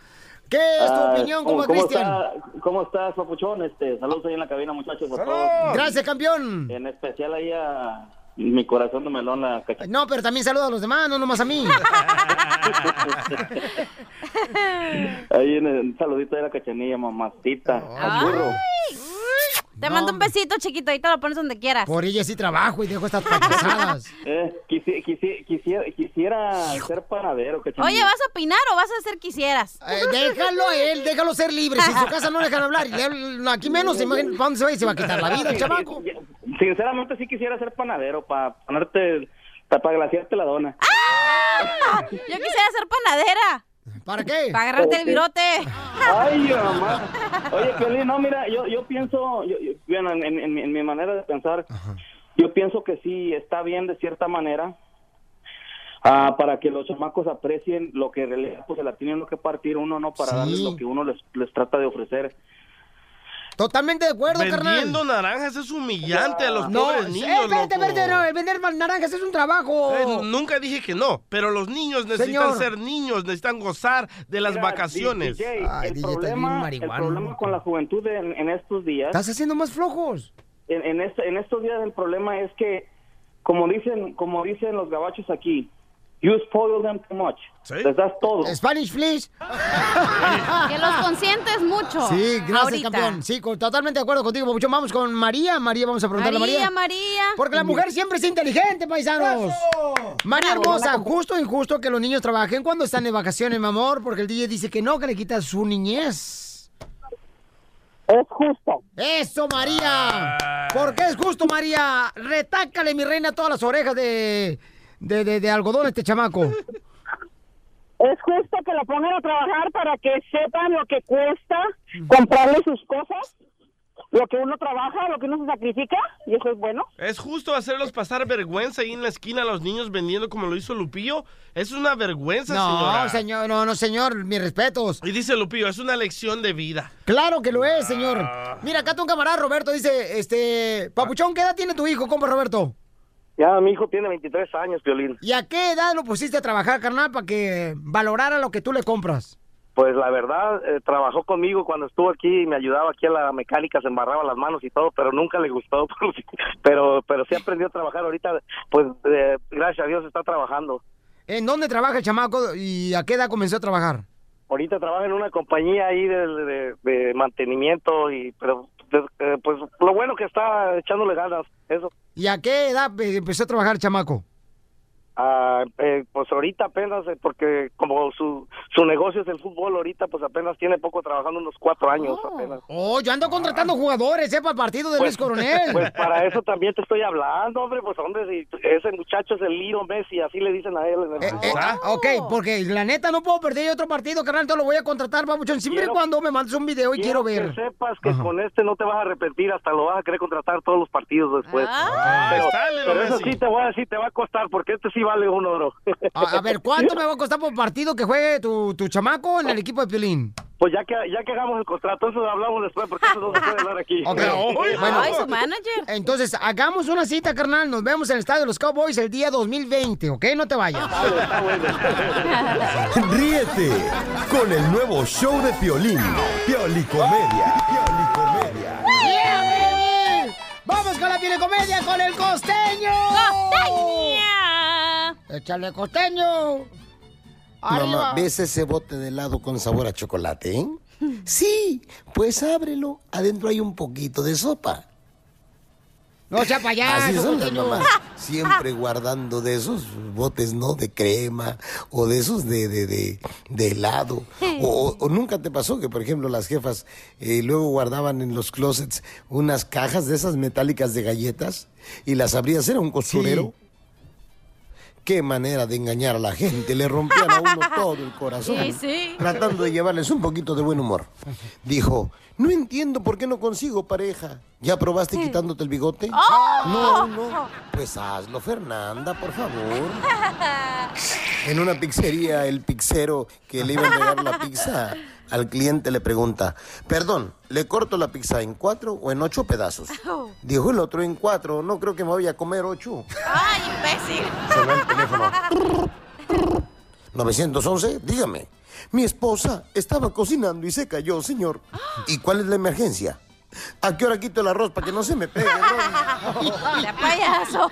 Speaker 3: ¿Qué es tu
Speaker 13: Ah,
Speaker 3: opinión como
Speaker 13: ¿cómo
Speaker 3: Cristian?
Speaker 13: está- ¿Cómo estás, papuchón? Este, saludos ahí en la cabina, muchachos. a todos.
Speaker 3: Gracias, campeón.
Speaker 13: En especial ahí a mi corazón de melón, la
Speaker 3: No, pero también saluda a los demás, no nomás a mí.
Speaker 13: Ahí en el un saludito de la cachanilla, mamacita. al
Speaker 5: Te mando un besito, chiquito, ahí te lo pones donde quieras.
Speaker 3: Por ella sí trabajo y dejo estas payasadas.
Speaker 13: Eh, quisi- quisi- quisiera, quisiera ser panadero, cachanilla.
Speaker 5: Oye, ¿vas a opinar o vas a hacer quisieras?
Speaker 3: Eh, déjalo a él, déjalo ser libre. Si en su casa no le dejan hablar, aquí menos, imagínate, ¿para dónde se va? Y se va a quitar la vida, chamaco.
Speaker 13: Sinceramente sí quisiera ser panadero para ponerte, para glaciarte la dona.
Speaker 5: ¡Ah! Yo quisiera ser panadera.
Speaker 3: ¿Para qué?
Speaker 5: Para agarrarte el virote.
Speaker 13: Ay, mamá. Oye, Piolín, no, mira, yo, yo pienso, yo, yo- bueno, en, en- en- en mi manera de pensar, yo pienso que sí está bien de cierta manera ah, para que los chamacos aprecien lo que en realidad pues se la tienen que partir uno, no para
Speaker 3: Sí.
Speaker 13: darles lo que uno les, les trata de ofrecer.
Speaker 3: Totalmente de acuerdo, carnal.
Speaker 4: Vendiendo naranjas es humillante a los
Speaker 3: No,
Speaker 4: pobres
Speaker 3: eh,
Speaker 4: niños,
Speaker 3: espérate,
Speaker 4: loco.
Speaker 3: espérate, no, el vender naranjas es un trabajo.
Speaker 4: Eh, nunca dije que no, pero los niños necesitan
Speaker 3: Señor.
Speaker 4: ser niños, necesitan gozar de las
Speaker 13: Mira,
Speaker 4: vacaciones.
Speaker 13: DJ,
Speaker 3: Ay,
Speaker 13: el,
Speaker 3: DJ,
Speaker 13: problema, el problema con la juventud en, en estos días,
Speaker 3: Estás haciendo más flojos.
Speaker 13: en, en, este- en estos días el problema es que, como dicen, como dicen los gabachos aquí, you spoil them too much. Les das todo.
Speaker 3: Spanish, please.
Speaker 5: Que los consientes mucho.
Speaker 3: Sí, gracias,
Speaker 5: ahorita.
Speaker 3: campeón. Sí, con- totalmente de acuerdo contigo, Papuchón. Vamos con María. María, vamos a preguntarle a
Speaker 5: María,
Speaker 3: María.
Speaker 5: María.
Speaker 3: Porque la mujer siempre es inteligente, paisanos. María hermosa, justo o injusto que los niños trabajen cuando están de vacaciones, mi amor, porque el DJ dice que no, que le quita su niñez.
Speaker 9: Es justo.
Speaker 3: Eso, María. ¿Por qué es justo, María? Retácale, mi reina, todas las orejas de, de, de- de algodón este chamaco.
Speaker 9: Es justo que lo pongan a trabajar para que sepan lo que cuesta comprarle sus cosas, lo que uno trabaja, lo que uno se sacrifica, y eso es bueno.
Speaker 4: ¿Es justo hacerlos pasar vergüenza ahí en la esquina a los niños vendiendo como lo hizo Lupillo? Es una vergüenza,
Speaker 3: No,
Speaker 4: señora.
Speaker 3: señor, no, no, señor, mis respetos.
Speaker 4: Y dice Lupillo, es una lección de vida.
Speaker 3: Claro que lo es, señor. Mira, acá tu camarada Roberto dice, este, Papuchón, ¿qué edad tiene tu hijo, compa Roberto?
Speaker 14: Ya, mi hijo tiene 23 años, Piolín.
Speaker 3: ¿Y a qué edad lo pusiste a trabajar, carnal, para que valorara lo que tú le compras?
Speaker 14: Pues la verdad, eh, trabajó conmigo cuando estuvo aquí y me ayudaba aquí a la mecánica, se embarraba las manos y todo, pero nunca le gustó. pero pero sí aprendió a trabajar ahorita, pues eh, gracias a Dios está trabajando.
Speaker 3: ¿En dónde trabaja el chamaco y a qué edad comenzó a trabajar?
Speaker 14: Ahorita trabaja en una compañía ahí de, de- de mantenimiento, y pero pues lo bueno que está echándole ganas, eso.
Speaker 3: ¿Y a qué edad eh, empezó a trabajar, chamaco?
Speaker 14: Ah, eh, pues ahorita apenas, eh, porque como su, su negocio es el fútbol, ahorita pues apenas tiene poco trabajando, unos cuatro años apenas.
Speaker 3: Oh, yo ando contratando jugadores, ¿eh? Para el partido de Luis Coronel.
Speaker 14: Pues para eso también te estoy hablando, hombre, pues hombre, si ese muchacho es el Liro Messi, así le dicen a él. en el
Speaker 3: Eh,
Speaker 14: fútbol.
Speaker 3: ah, ok, porque la neta no puedo perder otro partido, carnal, te lo voy a contratar, papuchón, siempre y
Speaker 14: Quiero-
Speaker 3: cuando me mandes un video y quiero, ver.
Speaker 14: que sepas que
Speaker 3: Ajá.
Speaker 14: con este no te vas a arrepentir, hasta lo vas a querer contratar todos los partidos después.
Speaker 3: Ah,
Speaker 14: pero pero eso sí te voy a decir, te va a costar, porque este sí vale un oro.
Speaker 3: A, a ver, ¿cuánto me va a costar por partido que juegue tu, tu chamaco en el equipo de Piolín?
Speaker 14: Pues ya que, ya que hagamos el contrato, eso hablamos después, porque eso no se puede hablar aquí.
Speaker 3: Ok, bueno, Entonces, hagamos una cita, carnal. Nos vemos en el estadio de los Cowboys el día 2020, ¿ok? No te vayas.
Speaker 8: Ríete con el nuevo show de Piolín. Piolicomedia. Piolicomedia.
Speaker 3: ¡Yeah, baby! ¡Vamos con la comedia con el costeño! ¡Costeña! ¡Échale costeño! Arriba.
Speaker 15: Mamá, ¿ves ese bote de helado con sabor a chocolate, eh? Sí, pues ábrelo. Adentro hay un poquito de sopa.
Speaker 3: No sea payaso,
Speaker 15: Así son las mamás. Siempre guardando de esos botes, ¿no? De crema o de esos de, de, de, de helado. O, nunca te pasó que, por ejemplo, las jefas eh, luego guardaban en los closets unas cajas de esas metálicas de galletas y las abrías, era un costurero. Qué manera de engañar a la gente. Le rompían a uno todo el corazón.
Speaker 5: Sí, sí.
Speaker 15: Tratando de llevarles un poquito de buen humor. Dijo, no entiendo por qué no consigo pareja. ¿Ya probaste quitándote el bigote?
Speaker 5: ¡Oh!
Speaker 15: No, no. Pues hazlo, Fernanda, por favor. En una pizzería, el pizzero que le iba a entregar la pizza al cliente le pregunta, perdón, ¿le corto la pizza en cuatro o en ocho pedazos? Dijo el otro en cuatro, no creo que me vaya a comer ocho.
Speaker 5: ¡Ay, imbécil!
Speaker 15: Sonó el teléfono. 911, dígame. Mi esposa estaba cocinando y se cayó, señor. ¿Y cuál es la emergencia? ¿A qué hora quito el arroz para que no se me pegue?
Speaker 5: ¡De payaso!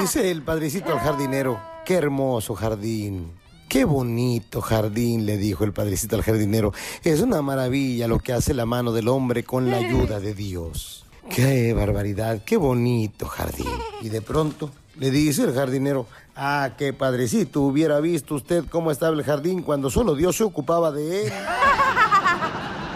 Speaker 15: Dice el padrecito al jardinero, qué hermoso jardín. Qué bonito jardín, le dijo el padrecito al jardinero. Es una maravilla lo que hace la mano del hombre con la ayuda de Dios. Qué barbaridad, qué bonito jardín. Y de pronto le dice el jardinero, ah, qué padrecito, hubiera visto usted cómo estaba el jardín cuando solo Dios se ocupaba de él.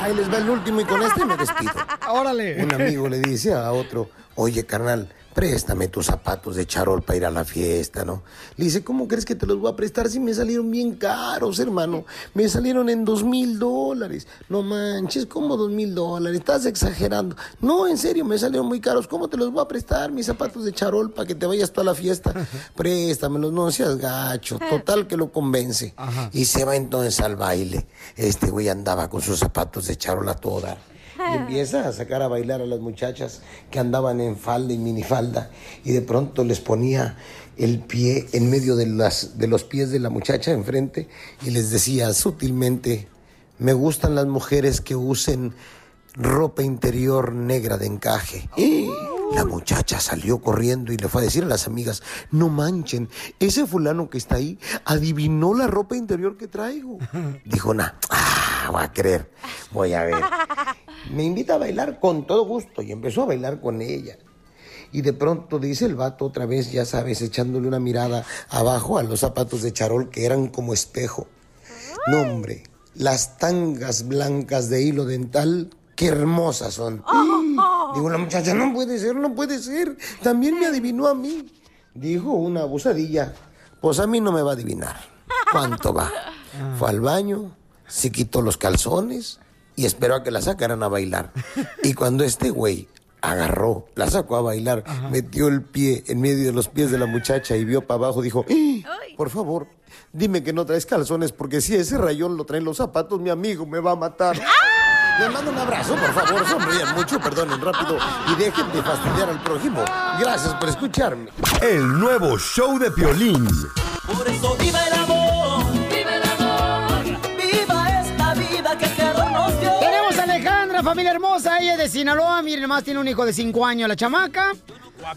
Speaker 15: Ahí les va el último y con este me despido.
Speaker 3: Órale.
Speaker 15: Un amigo le dice a otro, oye carnal, préstame tus zapatos de charol para ir a la fiesta, ¿no? Le dice, ¿cómo crees que te los voy a prestar si me salieron bien caros, hermano? Me salieron en dos mil dólares. No manches, ¿cómo dos mil dólares? Estás exagerando. No, en serio, me salieron muy caros. ¿Cómo te los voy a prestar, mis zapatos de charol, para que te vayas toda la fiesta? Préstamelos, no seas gacho. Total que lo convence. Y se va entonces al baile. Este güey andaba con sus zapatos de charol a toda. Y empieza a sacar a bailar a las muchachas que andaban en falda y minifalda y de pronto les ponía el pie en medio de, las, de los pies de la muchacha enfrente y les decía sutilmente, me gustan las mujeres que usen ropa interior negra de encaje. Y la muchacha salió corriendo y le fue a decir a las amigas, no manchen, ese fulano que está ahí adivinó la ropa interior que traigo. Dijo, nah, ah, voy a creer, voy a ver. Me invita a bailar con todo gusto y empezó a bailar con ella. Y de pronto dice el vato otra vez, ya sabes, echándole una mirada abajo a los zapatos de charol que eran como espejo. No, hombre, las tangas blancas de hilo dental, qué hermosas son. Digo, la muchacha, no puede ser, no puede ser. También me adivinó a mí. Dijo una abusadilla, pues a mí no me va a adivinar. ¿Cuánto va? Fue al baño, se quitó los calzones y esperó a que la sacaran a bailar. Y cuando este güey agarró, la sacó a bailar, metió el pie en medio de los pies de la muchacha y vio para abajo, dijo, "¡Eh! por favor, dime que no traes calzones, porque si ese rayón lo traen los zapatos, mi amigo me va a matar. Les mando un abrazo, por favor, sonrían mucho, perdonen rápido y dejen de fastidiar al prójimo. Gracias por escucharme.
Speaker 8: El nuevo show de Piolín.
Speaker 16: Por eso viva el
Speaker 3: familia hermosa, ella es de Sinaloa, miren más, tiene un hijo de 5 años, la chamaca.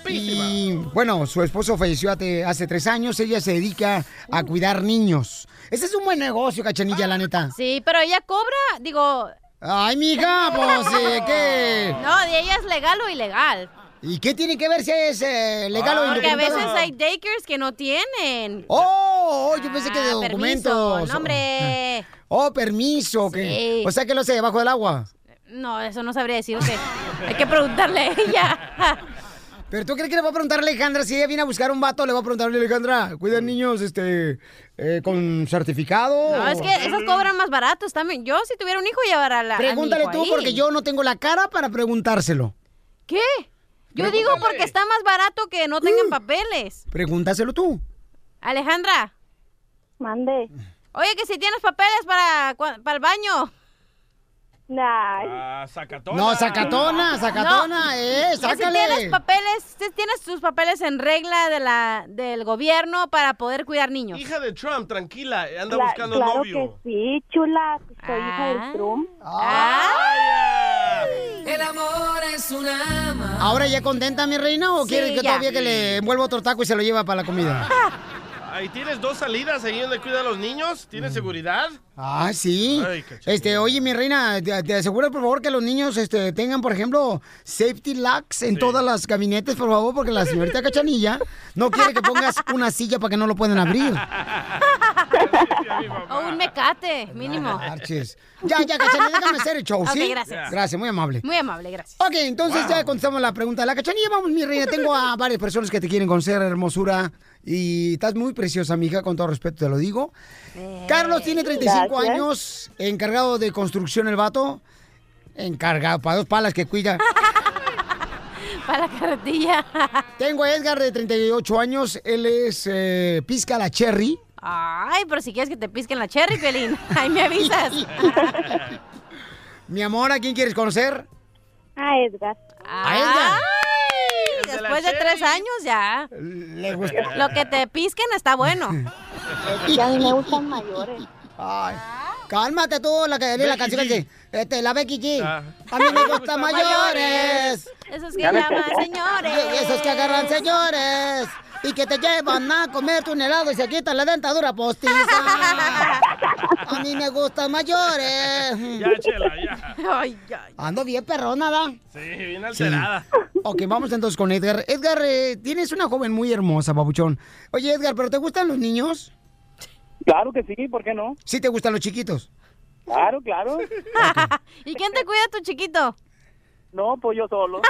Speaker 3: Y bueno, su esposo falleció hace, hace tres años, ella se dedica a cuidar niños. Ese es un buen negocio, cachanilla, la neta.
Speaker 5: Sí, pero ella cobra, digo,
Speaker 3: Ay, mija, pues, eh, ¿qué?
Speaker 5: No, de ella es legal o ilegal.
Speaker 3: ¿Y qué tiene que ver si es eh, legal o
Speaker 5: Porque a veces hay daycares que no tienen.
Speaker 3: Oh, yo pensé que de
Speaker 5: Ah,
Speaker 3: documentos.
Speaker 5: permiso, no, hombre.
Speaker 3: Oh, permiso. que-
Speaker 5: Sí.
Speaker 3: O sea que lo hace debajo del agua.
Speaker 5: No, eso no sabría decir usted. Hay que preguntarle a ella.
Speaker 3: Pero tú crees que le va a preguntar a Alejandra si ella viene a buscar un vato, le va a preguntarle a Alejandra, cuidan niños este eh, con certificado.
Speaker 5: No, es que esos cobran más baratos también. Yo, si tuviera un hijo, llevara a la. a mi
Speaker 3: Pregúntale
Speaker 5: hijo
Speaker 3: tú
Speaker 5: ahí.
Speaker 3: porque yo no tengo la cara para preguntárselo.
Speaker 5: ¿Qué? Yo digo porque está más barato que no tengan papeles.
Speaker 3: Pregúntaselo tú.
Speaker 5: Alejandra.
Speaker 10: Mande.
Speaker 5: Oye, que si tienes papeles para, para el baño.
Speaker 4: Ah, sacatona.
Speaker 3: No, sacatona, sacatona, eh,
Speaker 5: Que Si
Speaker 3: sácale.
Speaker 5: tienes papeles, si tienes tus papeles en regla de la, del gobierno para poder cuidar niños.
Speaker 4: Hija de Trump, tranquila, anda
Speaker 10: Cla-
Speaker 4: buscando
Speaker 10: claro
Speaker 4: novio.
Speaker 10: que sí, chula. Soy hija del Trump.
Speaker 2: El amor es una ama.
Speaker 3: ¿Ahora ya contenta, mi reina, o
Speaker 2: Sí,
Speaker 3: quieres que
Speaker 2: ya.
Speaker 3: todavía que le envuelva otro taco y se lo lleva para la comida?
Speaker 4: Ahí tienes dos salidas ahí donde cuida a los niños. ¿Tienes seguridad?
Speaker 3: Ah, sí.
Speaker 4: Ay,
Speaker 3: Este, oye, mi reina, te, te aseguro, por favor, que los niños este, tengan, por ejemplo, safety locks en todas las gabinetes, por favor, porque la señorita Cachanilla no quiere que pongas una silla para que no lo puedan abrir.
Speaker 5: O un mecate, mínimo.
Speaker 3: Marches. Ya, ya, Cachanilla, déjame hacer el show,
Speaker 5: Ok,
Speaker 3: ¿sí?
Speaker 5: gracias.
Speaker 3: Gracias, muy amable.
Speaker 5: Muy amable, gracias.
Speaker 3: Ok, entonces ya contestamos la pregunta. La cachanilla, vamos, mi reina. Tengo a varias personas que te quieren conocer, hermosura. Y estás muy preciosa, mija, con todo respeto te lo digo. Carlos tiene 35
Speaker 10: Gracias.
Speaker 3: años, encargado de construcción el vato. Encargado, para dos palas que cuida.
Speaker 5: Para la carretilla.
Speaker 3: Tengo a Edgar de 38 años, él es eh, pizca la cherry.
Speaker 5: Ay, pero si quieres que te pisquen la cherry, Pelín, ahí me avisas.
Speaker 3: Mi amor, ¿a quién quieres conocer?
Speaker 10: A Edgar.
Speaker 3: A Edgar.
Speaker 5: Después de tres años ya.
Speaker 3: Le gusta.
Speaker 5: Lo que te pisquen está bueno.
Speaker 10: Y a mí me gustan mayores.
Speaker 3: Ay, cálmate tú, la, que, la canción que dice, este, la Becky G.
Speaker 4: Ah.
Speaker 3: A mí me gustan mayores.
Speaker 5: Esos que llaman señores.
Speaker 3: Y esos que agarran señores y que te llevan a comer un helado y se quitan la dentadura postiza. A mí me gustan mayores.
Speaker 4: Ya, chela, ya.
Speaker 5: Ay, ay.
Speaker 3: Ando bien perrona, ¿da?
Speaker 4: Sí, bien alterada.
Speaker 3: Ok, vamos entonces con Edgar. Edgar, eh, tienes una joven muy hermosa, babuchón. Oye, Edgar, ¿pero te gustan los niños?
Speaker 13: Claro que sí, ¿por qué no?
Speaker 3: ¿Sí te gustan los chiquitos?
Speaker 13: Claro, claro.
Speaker 5: ¿Y quién te cuida tu chiquito?
Speaker 13: No, pues yo solo.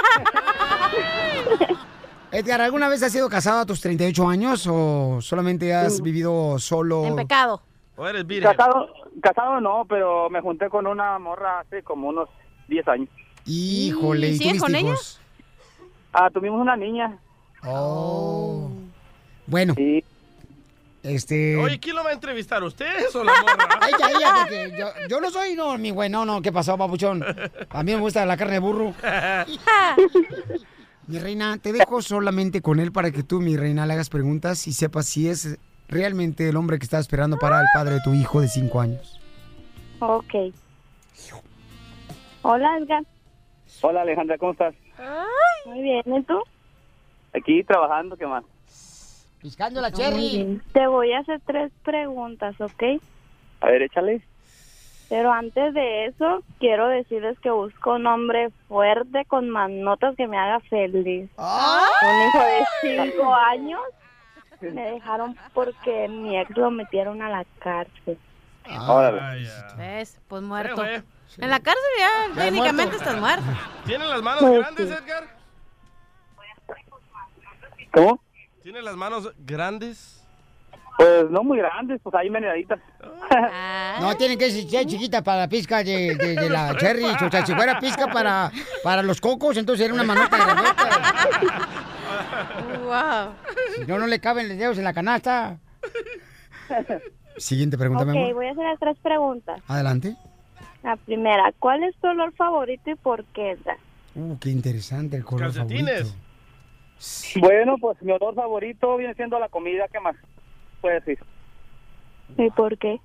Speaker 3: Edgar, ¿alguna vez has sido casado a tus 38 años o solamente has vivido solo?
Speaker 5: En pecado.
Speaker 4: ¿O eres virgen?
Speaker 13: Casado, casado no, pero me junté con una morra hace como unos 10 años.
Speaker 3: Híjole, ¿y,
Speaker 5: ¿Y sigues con ella?
Speaker 3: hijos?
Speaker 13: Ah, tuvimos una niña.
Speaker 3: Oh. Bueno,
Speaker 13: Sí.
Speaker 3: Este...
Speaker 4: Oye, ¿quién lo va a entrevistar? ¿Ustedes o la morra?
Speaker 3: Ella, ella, porque yo, yo no soy, no, mi güey, no, no, ¿qué pasó, papuchón? A mí me gusta la carne de burro. Mi reina, te dejo solamente con él para que tú, mi reina, le hagas preguntas y sepas si es realmente el hombre que está esperando para el padre de tu hijo de cinco años.
Speaker 10: Ok. Hola, Edgar.
Speaker 13: Hola Alejandra, ¿cómo estás?
Speaker 10: Muy bien, ¿y tú?
Speaker 13: Aquí trabajando, ¿qué más?
Speaker 3: Piscando la
Speaker 10: Muy
Speaker 3: cherry.
Speaker 10: Te voy a hacer tres preguntas, ¿ok?
Speaker 13: A ver, échale.
Speaker 10: Pero antes de eso, quiero decirles que busco un hombre fuerte con manotas que me haga feliz. Un hijo de cinco años me dejaron porque mi ex lo metieron a la cárcel.
Speaker 13: Órale.
Speaker 5: ¿Ves? Pues muerto. En la cárcel ya,
Speaker 3: Ya
Speaker 5: técnicamente
Speaker 3: muerto.
Speaker 5: estás muerto.
Speaker 4: ¿Tiene las manos
Speaker 10: Pues
Speaker 4: grandes,
Speaker 10: sí.
Speaker 4: Edgar?
Speaker 13: ¿Cómo?
Speaker 4: ¿Tiene las manos grandes?
Speaker 13: Pues no muy grandes, pues ahí meneditas.
Speaker 5: Ah.
Speaker 3: No, tiene que ser chiquita para la pizca de, de- de la cherry. O sea, si fuera pizca para, para los cocos, entonces era una manota grandota.
Speaker 5: Wow.
Speaker 3: Si no, no le caben los dedos en la canasta. Siguiente pregunta, mi
Speaker 10: Ok,
Speaker 3: amor.
Speaker 10: voy a hacer las tres preguntas.
Speaker 3: Adelante.
Speaker 10: La primera, ¿cuál es tu olor favorito y por qué?
Speaker 3: Uh, qué interesante el color
Speaker 4: Calcetines.
Speaker 3: favorito.
Speaker 13: Bueno, pues mi olor favorito viene siendo la comida, ¿qué más? Puedes decir.
Speaker 10: ¿Y por qué?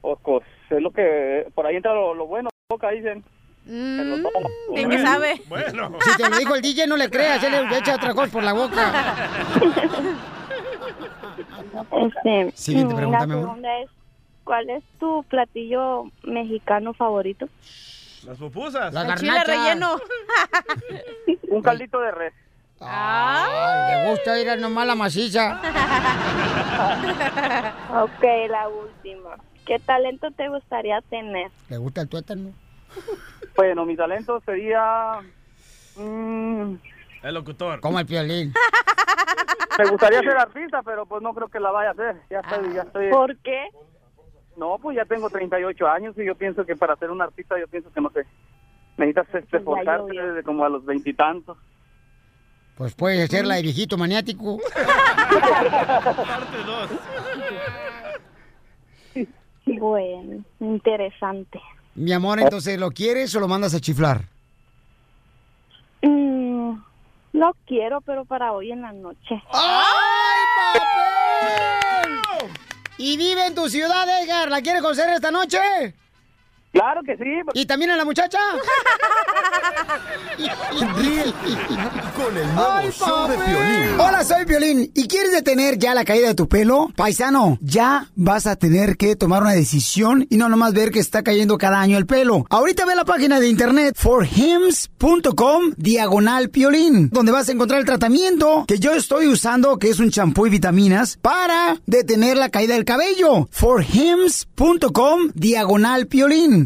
Speaker 13: Pues, pues, es lo que, por ahí entra lo, lo bueno, boca, dicen. Ojos.
Speaker 5: ¿Quién que sabe?
Speaker 4: Bueno.
Speaker 3: Si te lo dijo el DJ, no le creas, él le echa otra cosa por la boca.
Speaker 10: Este,
Speaker 3: Siguiente
Speaker 10: mm,
Speaker 3: pregunta,
Speaker 10: la segunda es,
Speaker 17: ¿cuál es tu platillo mexicano favorito?
Speaker 4: Las pupusas.
Speaker 3: La
Speaker 5: El chile
Speaker 3: garnacha.
Speaker 5: relleno.
Speaker 14: Un caldito de res.
Speaker 3: Ay, le gusta ir a nomás la maciza.
Speaker 17: Ok, la última. ¿Qué talento te gustaría tener?
Speaker 3: ¿Le gusta el tuétano?
Speaker 14: Bueno, mi talento sería... mm,
Speaker 4: El locutor.
Speaker 3: Como el piolín.
Speaker 14: me gustaría ser artista, pero pues no creo que la vaya a hacer. Ya estoy, ya estoy...
Speaker 17: ¿Por qué?
Speaker 14: No, pues ya tengo 38 años y yo pienso que para ser un artista, yo pienso que no sé. Necesitas este, esforzarte
Speaker 17: llovió.
Speaker 14: desde como a los veintitantos.
Speaker 3: Pues puede ser la de viejito maniático.
Speaker 4: Parte 2.
Speaker 17: Bueno, interesante.
Speaker 3: Mi amor, entonces, ¿lo quieres o lo mandas a chiflar?
Speaker 17: Mm, lo quiero, pero para hoy en la noche.
Speaker 3: ¡Ay, papel! ¿Y vive en tu ciudad, Edgar? ¿La quieres conocer esta noche?
Speaker 14: Claro que sí.
Speaker 3: ¿Y también a la muchacha?
Speaker 8: Con el nuevo show de Piolín.
Speaker 3: Hola, soy Piolín. ¿Y quieres detener ya la caída de tu pelo? Paisano, ya vas a tener que tomar una decisión y no nomás ver que está cayendo cada año el pelo. Ahorita ve la página de internet forhims.com diagonal Piolín, donde vas a encontrar el tratamiento que yo estoy usando, que es un champú y vitaminas, para detener la caída del cabello. forhims.com diagonal Piolín.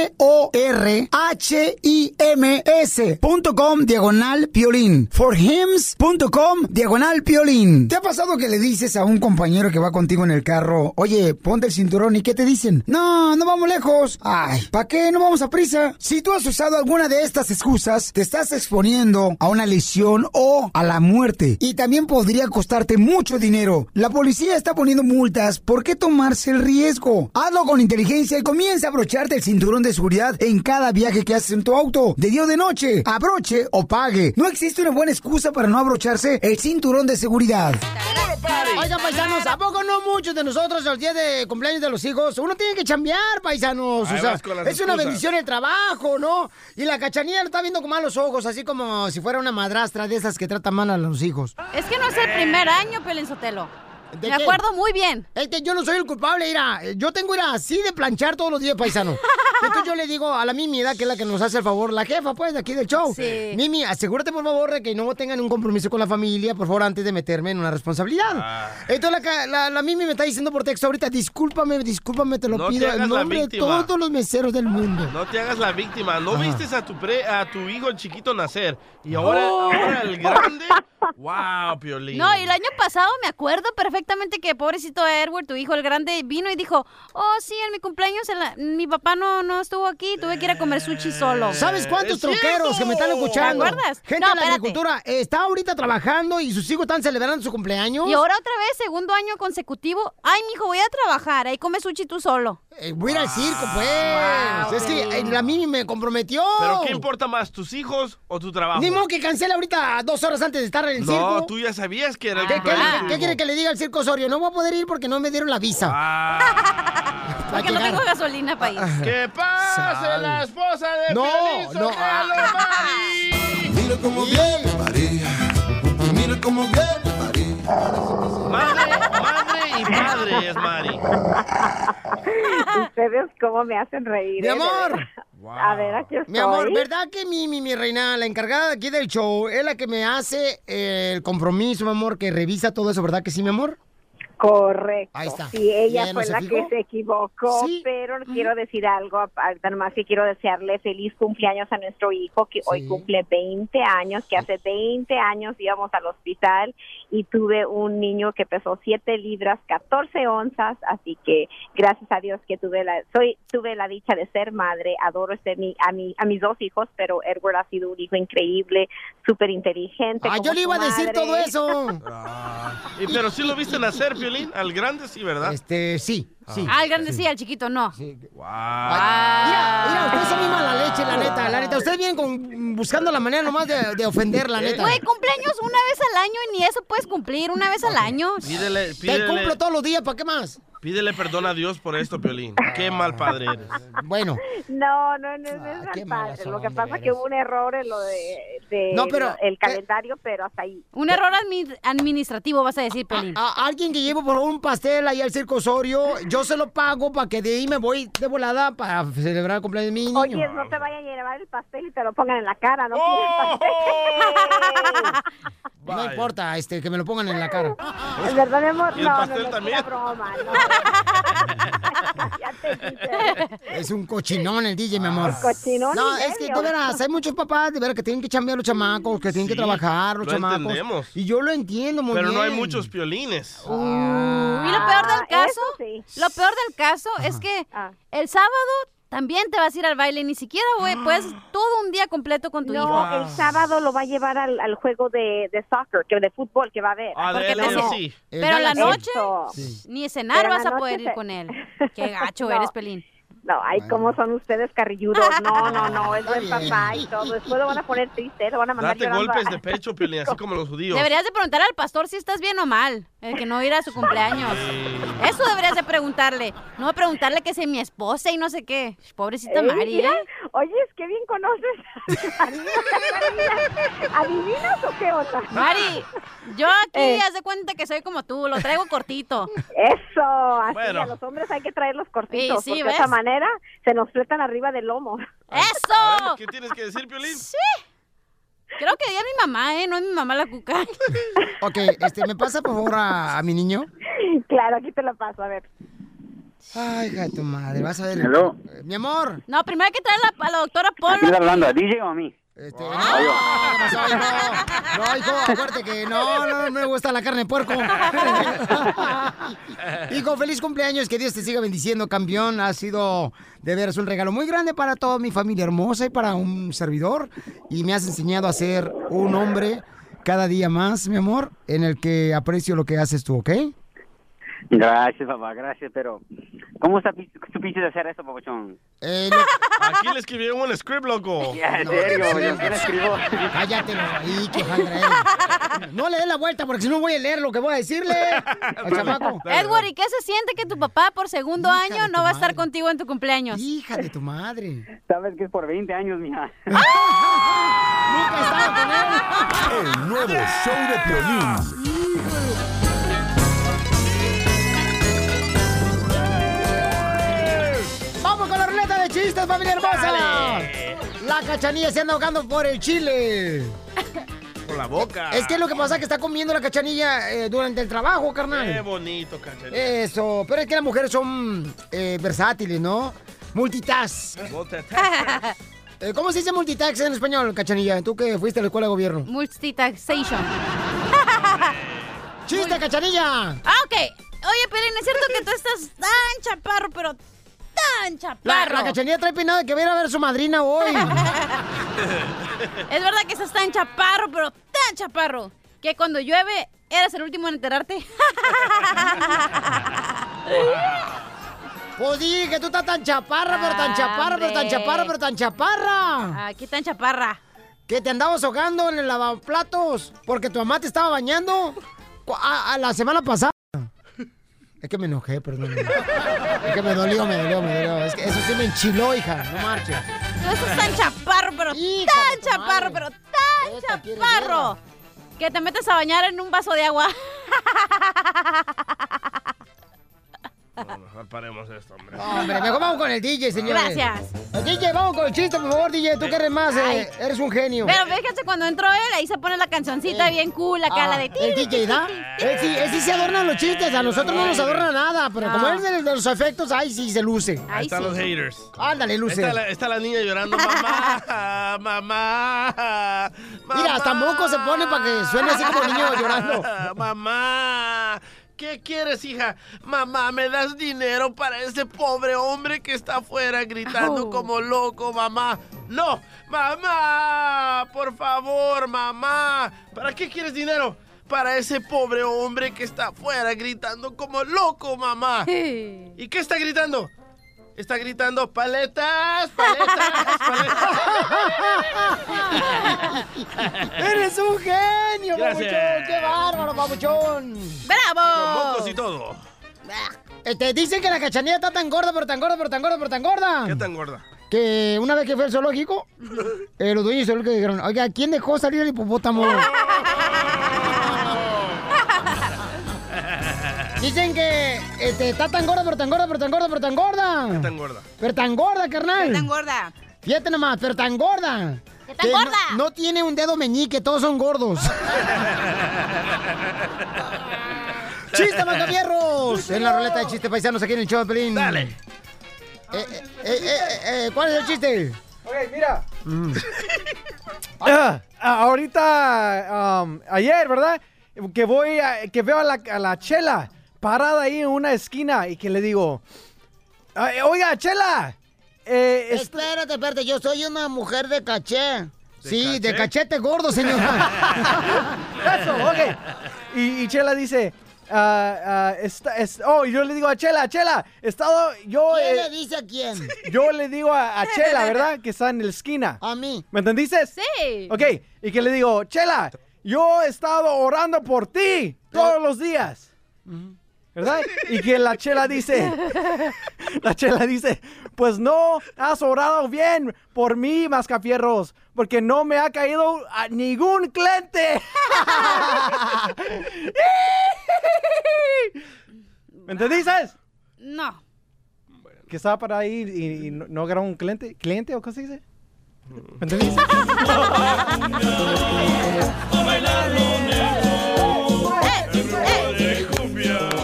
Speaker 3: F-O-R-H-I-M-S.com diagonal piolín. Forhims.com diagonal piolín. ¿Te ha pasado que le dices a un compañero que va contigo en el carro, oye, ponte el cinturón y qué te dicen? No, no vamos lejos. Ay, ¿para qué? No vamos a prisa. Si tú has usado alguna de estas excusas, te estás exponiendo a una lesión o a la muerte. Y también podría costarte mucho dinero. La policía está poniendo multas. ¿Por qué tomarse el riesgo? Hazlo con inteligencia y comienza a abrocharte el cinturón de seguridad en cada viaje que haces en tu auto, de día o de noche. Abroche o pague. No existe una buena excusa para no abrocharse el cinturón de seguridad. Oigan, paisanos, ¿a poco no muchos de nosotros los días de cumpleaños de los hijos? Uno tiene que chambear, paisanos.
Speaker 4: Ahí
Speaker 3: o sea, es una bendición el trabajo, ¿no? Y la cachanilla lo está viendo con malos ojos, así como si fuera una madrastra de esas que trata mal a los hijos.
Speaker 5: Es que no es el primer año, Pelín Sotelo.
Speaker 3: ¿De
Speaker 5: Me
Speaker 3: qué?
Speaker 5: acuerdo muy bien.
Speaker 3: Es que yo no soy el culpable, mira. Yo tengo ir así de planchar todos los días, paisano. Entonces yo le digo a la Mimi, ¿da? que es la que nos hace el favor, la jefa, pues, de aquí del show.
Speaker 5: Sí.
Speaker 3: Mimi, asegúrate, por favor, de que no tengan un compromiso con la familia, por favor, antes de meterme en una responsabilidad.
Speaker 4: Ah.
Speaker 3: Entonces la, la, la Mimi me está diciendo por texto ahorita, discúlpame, discúlpame, te lo
Speaker 4: No
Speaker 3: pido en nombre de todos los meseros del mundo.
Speaker 4: No te hagas la víctima. No
Speaker 3: Ajá.
Speaker 4: vistes a tu pre, a tu hijo chiquito nacer. Y ahora,
Speaker 5: Oh.
Speaker 4: ahora el grande. wow, Piolín.
Speaker 5: No, y el año pasado me acuerdo perfectamente que pobrecito Edward, tu hijo el grande, vino y dijo, oh, sí, en mi cumpleaños el- mi papá no, no estuvo aquí, tuve que ir a comer sushi solo.
Speaker 3: ¿Sabes cuántos
Speaker 4: es cierto.
Speaker 3: que me están escuchando?
Speaker 5: ¿Te acuerdas?
Speaker 3: Gente
Speaker 5: No,
Speaker 3: de la
Speaker 5: espérate.
Speaker 3: agricultura está ahorita trabajando y sus hijos están celebrando su cumpleaños.
Speaker 5: Y ahora otra vez, segundo año consecutivo, ay, mijo, voy a trabajar, ahí come sushi tú solo.
Speaker 3: Eh, voy a ir al circo, pues. es que eh, la Mimi me comprometió.
Speaker 4: ¿Pero qué importa más, tus hijos o tu trabajo?
Speaker 3: Ni modo que cancele ahorita dos horas antes de estar en el
Speaker 4: no,
Speaker 3: circo.
Speaker 4: tú ya sabías que era el
Speaker 3: ¿Qué, qué, qué
Speaker 4: hijo.
Speaker 3: quiere que le diga al circo Osorio? No voy a poder ir porque no me dieron la visa.
Speaker 4: Ah.
Speaker 5: Porque no tengo gasolina para ir.
Speaker 4: ¡Que pase la esposa de
Speaker 3: No,
Speaker 4: Piolín
Speaker 3: no,
Speaker 4: Sotelo,
Speaker 3: ah,
Speaker 4: Mari!
Speaker 18: Mira cómo viene María. Mira cómo viene María.
Speaker 4: Madre, madre y padre es Mari.
Speaker 17: Ustedes cómo me hacen reír.
Speaker 3: Mi
Speaker 17: ¿eh? A ver, aquí estoy.
Speaker 3: Mi amor, ¿verdad que mi, mi, mi reina, la encargada aquí del show, es la que me hace eh, el compromiso, mi amor, que revisa todo eso, ¿verdad que sí, mi amor?
Speaker 17: Correcto.
Speaker 3: Ahí está.
Speaker 17: Sí, ella
Speaker 3: ¿Ya no
Speaker 17: fue la
Speaker 3: fijó?
Speaker 17: que se equivocó,
Speaker 3: Sí.
Speaker 17: pero quiero decir algo, nomás que quiero desearle feliz cumpleaños a nuestro hijo que hoy cumple 20 años, que hace 20 años íbamos al hospital y tuve un niño que pesó 7 libras, 14 onzas, así que gracias a Dios que tuve la soy tuve la dicha de ser madre, adoro ser mi, a mi a mis dos hijos, pero Edward ha sido un hijo increíble, súper inteligente.
Speaker 3: Ah, yo le iba a decir
Speaker 17: madre.
Speaker 3: todo eso.
Speaker 4: Y, pero sí lo viste nacer, Piolín, al grande sí, ¿verdad?
Speaker 3: Este, sí, sí.
Speaker 5: Ah, el grande sí, al chiquito no.
Speaker 3: Mira, mira, ustedes son muy mala leche, la neta, la neta. Ustedes vienen con, buscando la manera nomás de, de ofender, la neta.
Speaker 5: Güey, cumpleaños una vez al año y ni eso puedes cumplir una vez al año.
Speaker 4: Pídele,
Speaker 3: Te
Speaker 4: pídele,
Speaker 3: cumplo todos los días, ¿para qué más?
Speaker 4: pídele perdón a Dios por esto, Piolín. Qué mal padre eres.
Speaker 3: Bueno.
Speaker 17: No, no, no, no es
Speaker 3: qué
Speaker 17: mal padre. Lo que pasa es que hubo un error en lo de, de
Speaker 3: No, pero,
Speaker 17: el calendario, pero hasta ahí.
Speaker 5: Un error admi- administrativo, vas a decir, Pelín.
Speaker 3: A alguien que llevo por un pastel ahí al circo Osorio, yo se lo pago para que de ahí me voy de volada para celebrar el cumpleaños de mi niño.
Speaker 17: Oye, no te vayan a llevar el pastel y te lo pongan en la cara, ¿no?
Speaker 3: ¡Oh! No importa, este, que me lo pongan en la cara.
Speaker 17: ¿Es verdad, mi amor?
Speaker 3: ¿Y el
Speaker 17: no,
Speaker 3: pastel
Speaker 17: no, no,
Speaker 3: también?
Speaker 17: es una broma, no. ya te.
Speaker 3: Es un cochinón el DJ, mi amor.
Speaker 17: Cochinón
Speaker 3: No, es que de veras, hay muchos papás de veras que tienen que chambear los chamacos, que tienen que trabajar los
Speaker 4: lo
Speaker 3: chamacos.
Speaker 4: entendemos.
Speaker 3: Y yo lo entiendo muy
Speaker 4: Pero
Speaker 3: bien.
Speaker 4: no hay muchos piolines.
Speaker 5: Y lo peor del
Speaker 17: Ah,
Speaker 5: caso,
Speaker 17: sí.
Speaker 5: lo peor del caso es que el sábado también te vas a ir al baile, ni siquiera, güey, puedes todo un día completo con tu
Speaker 17: No,
Speaker 5: hijo.
Speaker 17: el sábado lo va a llevar al, al juego de, de soccer, que de fútbol que va a haber.
Speaker 4: Ah, de.
Speaker 5: Pero en la noche, ni cenar
Speaker 17: Pero
Speaker 5: vas a poder ir con él. Qué gacho
Speaker 17: No.
Speaker 5: eres, Pelín.
Speaker 17: No, ay, cómo son ustedes carrilludos. No, no, no, es buen papá y todo. Después lo van a poner triste, lo van a mandar
Speaker 4: Date
Speaker 17: llorando a-
Speaker 4: golpes de pecho, Piolín, así como los judíos.
Speaker 5: Deberías de preguntar al pastor si estás bien o mal, el que no ir a su cumpleaños. Eso deberías de preguntarle, no preguntarle que es mi esposa y no sé qué. Pobrecita
Speaker 17: Ey,
Speaker 5: Mari,
Speaker 17: mira,
Speaker 5: ¿eh?
Speaker 17: Oye, es que bien conoces a Marina. ¿Adivinas o qué otra?
Speaker 5: Mari, yo aquí
Speaker 17: Eh.
Speaker 5: haz de cuenta que soy como tú, lo traigo cortito.
Speaker 17: Eso, así
Speaker 5: Bueno.
Speaker 17: a los hombres hay que traerlos cortitos,
Speaker 5: Sí, sí,
Speaker 17: porque
Speaker 5: ¿ves?
Speaker 17: de esa manera se nos fletan arriba del lomo.
Speaker 5: ¡Eso!
Speaker 4: ¿Qué tienes que decir, Piolín?
Speaker 5: Sí. Creo que ya mi mamá, ¿eh? No es mi mamá la cuca.
Speaker 3: Ok, este, ¿me pasa por favor a, a mi niño?
Speaker 17: Claro, aquí te la paso, a ver.
Speaker 3: Ay, hija de tu madre, vas a ver.
Speaker 19: Hello.
Speaker 3: Eh, Mi amor.
Speaker 5: No, primero hay que traer a la, a la doctora
Speaker 19: ¿A quién
Speaker 5: Polo.
Speaker 19: está hablando? ¿A DJ o a mí?
Speaker 3: Este,
Speaker 19: no,
Speaker 3: no. No, hijo, acuérdate que no, no, no me gusta la carne de puerco. hijo, feliz cumpleaños, que Dios te siga bendiciendo, campeón. Ha sido de veras un regalo muy grande para toda mi familia hermosa y para un servidor. Y me has enseñado a ser un hombre cada día más, mi amor, en el que aprecio lo que haces tú, ¿ok?
Speaker 19: Gracias, papá, gracias, pero ¿cómo supiste de hacer eso, papuchón?
Speaker 3: Eh,
Speaker 4: Aquí le escribieron un script, loco.
Speaker 19: Ya, en serio, yo quién escribo.
Speaker 3: Cállatelo ahí, que él. No le dé la vuelta porque si no voy a leer lo que voy a decirle al chamaco.
Speaker 5: Edward, ¿y qué se siente que tu papá por segundo año no va a estar contigo en tu cumpleaños?
Speaker 3: Hija de tu madre.
Speaker 19: Sabes que es por 20 años, mija.
Speaker 8: El nuevo show de Piolín.
Speaker 3: Chistes, familia hermosa!
Speaker 4: Dale.
Speaker 3: La cachanilla se anda ahogando por el chile.
Speaker 4: Por la boca.
Speaker 3: Es que lo que pasa es que está comiendo la cachanilla eh, durante el trabajo,
Speaker 4: Qué
Speaker 3: carnal.
Speaker 4: bonito, cachanilla.
Speaker 3: Eso, pero es que las mujeres son eh, versátiles, ¿no? Multitask. Eh, ¿Cómo se dice multitask en español, cachanilla? Tú que fuiste a la escuela de gobierno.
Speaker 5: Multitaxation.
Speaker 3: ¡Chiste, cachanilla!
Speaker 5: Ah, ok. Oye, Pelín, es cierto que tú estás tan chaparro, pero tan
Speaker 3: La,
Speaker 5: chaparro.
Speaker 3: la cachanilla trae peinado de que viene a ver a su madrina hoy.
Speaker 5: Es verdad que estás tan chaparro, pero tan chaparro, que cuando llueve eres el último en enterarte.
Speaker 3: Pues dije que tú estás tan chaparra, pero tan chaparra, pero tan chaparra, pero tan chaparra.
Speaker 5: Aquí tan chaparra.
Speaker 3: Que te andabas ahogando en el lavaplatos porque tu mamá te estaba bañando cu- a, a la semana pasada. Es que me enojé, perdón. Es que me dolió, me dolió, me dolió. Es que eso sí me enchiló, hija. No marches.
Speaker 5: Tú estás tan chaparro, pero tan chaparro, pero tan chaparro, que te metes a bañar en un vaso de agua.
Speaker 4: No, paremos esto, hombre.
Speaker 3: Hombre, mejor vamos con el DJ, señores.
Speaker 5: Gracias.
Speaker 3: El DJ, vamos con el chiste, por favor, DJ. Tú que eres más, eh, eres un genio.
Speaker 5: Pero fíjate, cuando entró él, ahí se pone la cancioncita bien cool, acá la de ti.
Speaker 3: Ah, El DJ, ¿da? Él sí, él sí se adornan los chistes, a nosotros no nos adorna nada, pero como
Speaker 5: No.
Speaker 3: él es de, de los efectos, ahí sí se luce.
Speaker 4: Ahí están los haters.
Speaker 3: Ándale, luce.
Speaker 4: Está la, está la niña llorando, mamá, mamá,
Speaker 3: Mira, hasta moco se pone para que suene así como niño llorando.
Speaker 4: Mamá, ¿qué quieres, hija? Mamá, ¿me das dinero para ese pobre hombre que está afuera gritando
Speaker 5: Oh.
Speaker 4: como loco, mamá? No, mamá, por favor, mamá. ¿Para qué quieres dinero? para ese pobre hombre que está afuera gritando como loco, mamá. ¿Y qué está gritando? Está gritando paletas, paletas, paletas.
Speaker 3: ¡Eres un genio,
Speaker 4: Gracias.
Speaker 3: papuchón! ¡Qué bárbaro, papuchón!
Speaker 5: ¡Bravo!
Speaker 4: Con mocos y todo.
Speaker 3: Este, dicen que la cachanilla está tan gorda, pero tan gorda, pero tan gorda, pero tan gorda.
Speaker 4: ¿Qué tan gorda?
Speaker 3: Que una vez que fue al zoológico, eh, los dueños del zoológico dijeron, oiga, ¿quién dejó salir el hipopótamo? Dicen que este, está tan gorda, pero tan gorda, pero tan gorda, pero tan gorda.
Speaker 4: ¿Qué tan gorda?
Speaker 3: Pero tan gorda, carnal.
Speaker 5: ¿Qué tan gorda?
Speaker 3: Fíjate nomás, pero tan gorda.
Speaker 5: ¿Qué tan
Speaker 3: que
Speaker 5: gorda?
Speaker 3: No, tiene un dedo meñique, todos son gordos. ¡Chiste, macabierros! En la ruleta de chistes paisanos aquí en el show de Pelín.
Speaker 4: Dale.
Speaker 3: Eh, eh, eh, ¿Cuál es el chiste?
Speaker 12: Ok, mira.
Speaker 3: Mm.
Speaker 12: Ah, ah, ahorita, um, ayer, ¿verdad? Que voy, a- que veo a la, a la Chela parada ahí en una esquina y que le digo, "Ay, oiga, Chela, eh, es-
Speaker 3: Espérate, espérate, yo soy una mujer de caché. sí, de
Speaker 12: caché?
Speaker 3: cachete gordo, señora.
Speaker 12: Eso, ok. Y, y Chela dice, ah, ah, está- es- oh, y yo le digo a Chela, Chela, he estado, yo...
Speaker 3: ¿Quién
Speaker 12: eh,
Speaker 3: le dice a quién?
Speaker 12: Yo le digo a, a Chela, ¿verdad? Que está en la esquina.
Speaker 3: A mí.
Speaker 12: ¿Me entendiste?
Speaker 5: Sí.
Speaker 12: Ok, y que le digo, Chela, yo he estado orando por ti todos los días. ¿Verdad? Y que la Chela dice, la Chela dice, pues no has orado bien por mí, Mascafierros, porque no me ha caído a ningún cliente. ¿Me entendiste?
Speaker 5: No.
Speaker 12: Que estaba para ahí y, y no, no agarró un cliente, cliente o qué se dice. ¿Me entendiste?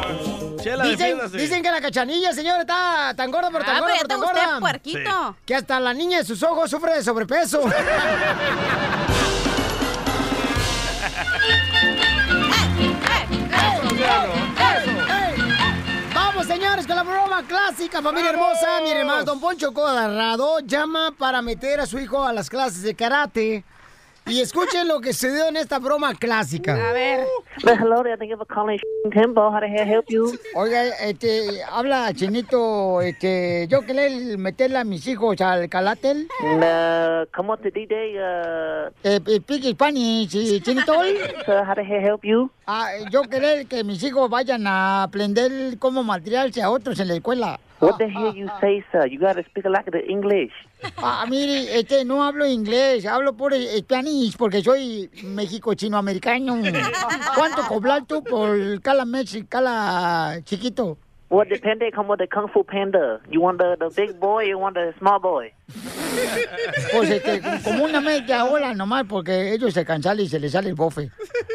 Speaker 4: Chela,
Speaker 3: Dicen, dicen que la cachanilla, señor, está tan gorda, pero tan
Speaker 5: Ah,
Speaker 3: gorda,
Speaker 5: te
Speaker 3: tan gorda.
Speaker 5: puerquito.
Speaker 4: Sí.
Speaker 3: Que hasta la niña de sus ojos sufre de sobrepeso. Vamos, señores, con la broma clásica, familia hermosa. Miren más, don Poncho Codarrado llama para meter a su hijo a las clases de karate. Y escuchen lo que se dio en esta broma clásica.
Speaker 5: A ver.
Speaker 20: Well, hello there. Thank you for calling Tempo. How the hell help you?
Speaker 3: Oiga, este, habla Chinito, este, yo quería meterle a mis hijos al calatel.
Speaker 20: Uh, come on to D-Day. Uh,
Speaker 3: Eh, eh, Piqui Spanish, Chinito.
Speaker 20: sir, how the hell help you?
Speaker 3: Ah, yo quería que mis hijos vayan a aprender cómo maltriarse a otros en la escuela.
Speaker 20: What the hell you say, sir? You gotta speak like the English.
Speaker 3: Ah, mire, este, no hablo inglés, hablo por Spanish porque soy México-chino-americano. ¿Cuánto cobrar tú por cala Mexi, cala chiquito?
Speaker 20: What depende como the Kung Fu Panda? You want the, the big boy you want the small boy?
Speaker 3: Pues este, como una media hora nomás porque ellos se cansan y se les sale el bofe.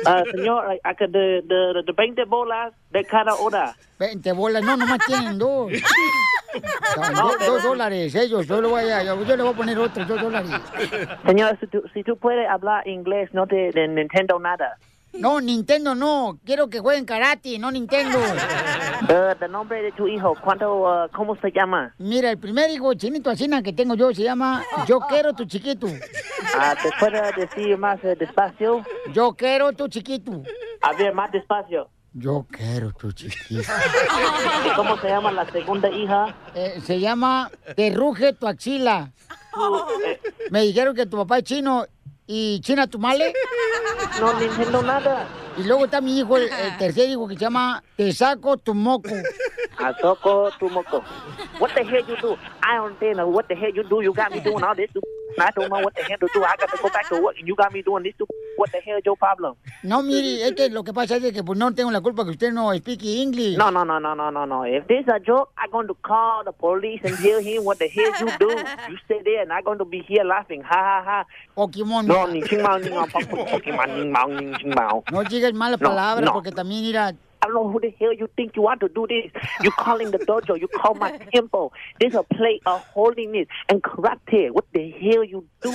Speaker 20: Uh, señor, could, the, the, the 20 bolas de cada hora.
Speaker 3: 20 bolas, no, nomás tienen dos. Do- dos dólares, ellos, yo le voy a, yo, yo le voy a poner otros dos dólares.
Speaker 20: Señor, si tú, si tú puedes hablar inglés, no de, de Nintendo nada.
Speaker 3: No, Nintendo no, quiero que jueguen karate, no Nintendo.
Speaker 20: Uh, the nombre de tu hijo, ¿cuánto, uh, cómo se llama?
Speaker 3: Mira, el primer hijo chinito asina que tengo yo se llama Yo quiero tu chiquito.
Speaker 20: Ah, ¿Te puedes decir más eh, despacio?
Speaker 3: Yo quiero tu chiquito.
Speaker 20: A ver, más despacio.
Speaker 3: Yo quiero tu chiquito.
Speaker 20: ¿Y cómo se llama la segunda hija?
Speaker 3: Eh, se llama Te ruge tu axila. Me dijeron que tu papá es chino y China tu male.
Speaker 20: No entiendo nada.
Speaker 3: Y luego está mi hijo, el, el tercer hijo que se llama Te saco tu moco.
Speaker 20: I tu moco. What the hell you do? I don't know what the hell you do. You got me doing all this. I don't know what the hell to do. I got to go back to work and you got me doing this. What the hell is your problem?
Speaker 3: No, mire, es que lo que pasa es que pues no tengo la culpa que usted no speak English.
Speaker 20: No, no, no, no, no, no, no. If this a joke, I'm going to call the police and tell him what the hell you do. You stay there and I'm going to be here laughing. Ha, ha, ha.
Speaker 3: Pokemon.
Speaker 20: No, ni ching mao, ni Pokemon, ni mao, ni ching mao.
Speaker 3: No digas malas
Speaker 20: No,
Speaker 3: palabras
Speaker 20: no.
Speaker 3: porque también mira,
Speaker 20: I don't know who the hell you think you are to do this. You calling the dojo, you call my temple. This a play of holiness and karate. What the hell you do?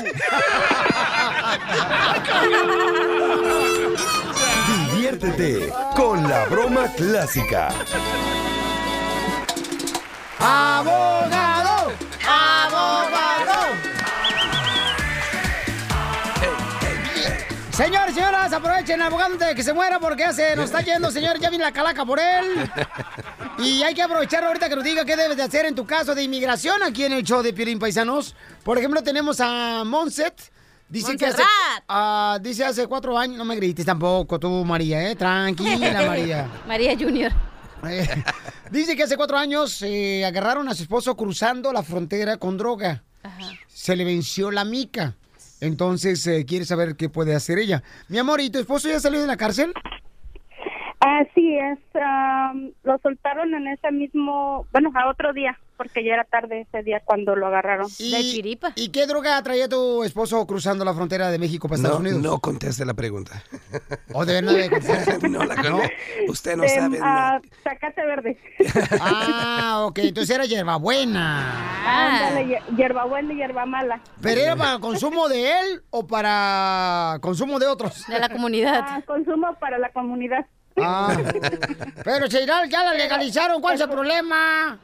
Speaker 8: Diviértete con la broma clásica.
Speaker 3: abogado, Señores, señoras, aprovechen abogado antes de que se muera porque ya se nos está yendo, señor. Ya viene la calaca por él. Y hay que aprovechar ahorita que nos diga qué debes de hacer en tu caso de inmigración aquí en el show de Piolín Paisanos. Por ejemplo, tenemos a Monset. Dice que hace, ah, dice hace cuatro años, no me grites tampoco tú, María, ¿eh? Tranquila, María.
Speaker 5: María Junior.
Speaker 3: Eh, dice que hace cuatro años eh, agarraron a su esposo cruzando la frontera con droga. Se le venció la mica. Entonces eh, quiere saber qué puede hacer ella. Mi amor, ¿y tu esposo ya salió de la cárcel?
Speaker 10: Así es, am, lo soltaron en ese mismo, bueno, a otro día, porque ya era tarde ese día cuando lo agarraron.
Speaker 3: ¿Y, ¿Y qué droga traía tu esposo cruzando la frontera de México para Estados
Speaker 21: No,
Speaker 3: Unidos?
Speaker 21: no conteste la pregunta.
Speaker 3: ¿O de verdad debe contestar?
Speaker 21: no la conozco. Usted no
Speaker 10: De,
Speaker 21: sabe nada.
Speaker 10: ah, Zacate verde.
Speaker 3: Ah, ok, entonces era hierbabuena.
Speaker 10: Ándale, hier- hierbabuena y hierba mala.
Speaker 3: ¿Pero era para consumo de él o para consumo de otros?
Speaker 5: De la comunidad.
Speaker 10: Ah, consumo para la comunidad.
Speaker 3: Ah. Pero Cheiral, ya la legalizaron, ¿cuál es el problema?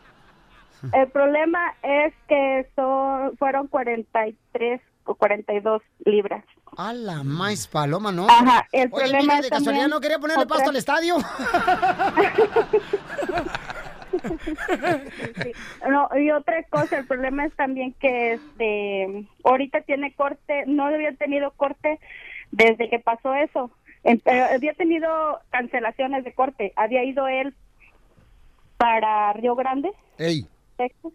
Speaker 10: El problema es que son, fueron 43 o 42 libras.
Speaker 3: A la más paloma, ¿no?
Speaker 10: Ajá, el
Speaker 3: Oye,
Speaker 10: problema
Speaker 3: mija,
Speaker 10: es
Speaker 3: de casualidad
Speaker 10: también
Speaker 3: no quería ponerle
Speaker 10: otra-
Speaker 3: pasto al estadio.
Speaker 10: Sí. No, y otra cosa, el problema es también que este ahorita tiene corte, no había tenido corte desde que pasó eso. En- había tenido cancelaciones de corte. Había ido él para Río Grande,
Speaker 3: Ey.
Speaker 10: Texas,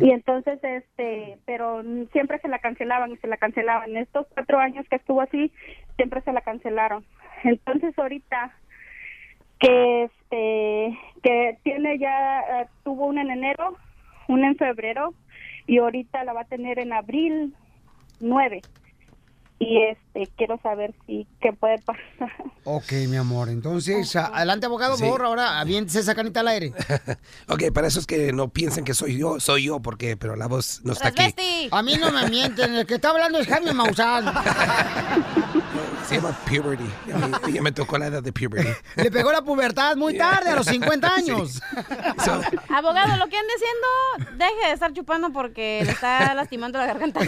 Speaker 10: y entonces este, pero siempre se la cancelaban y se la cancelaban. Estos cuatro años que estuvo así, siempre se la cancelaron. Entonces ahorita que este que tiene ya eh, tuvo una en enero, una en febrero y ahorita la va a tener en abril 9. Y este quiero saber si qué puede pasar.
Speaker 3: Ok, mi amor, entonces, adelante, abogado,
Speaker 21: Sí.
Speaker 3: por ahora aviéntese esa canita al aire.
Speaker 21: ok, para esos que no piensen que soy yo, soy yo, porque, pero la voz no está aquí.
Speaker 3: A mí no me mienten, el que está hablando es Jaime Maussan.
Speaker 21: Se llama puberty. Ya me, ya me tocó la edad de puberty.
Speaker 3: Le pegó la pubertad muy tarde, a los 50 años.
Speaker 5: Abogado, lo que ande diciendo, deje de estar chupando porque le está lastimando la garganta.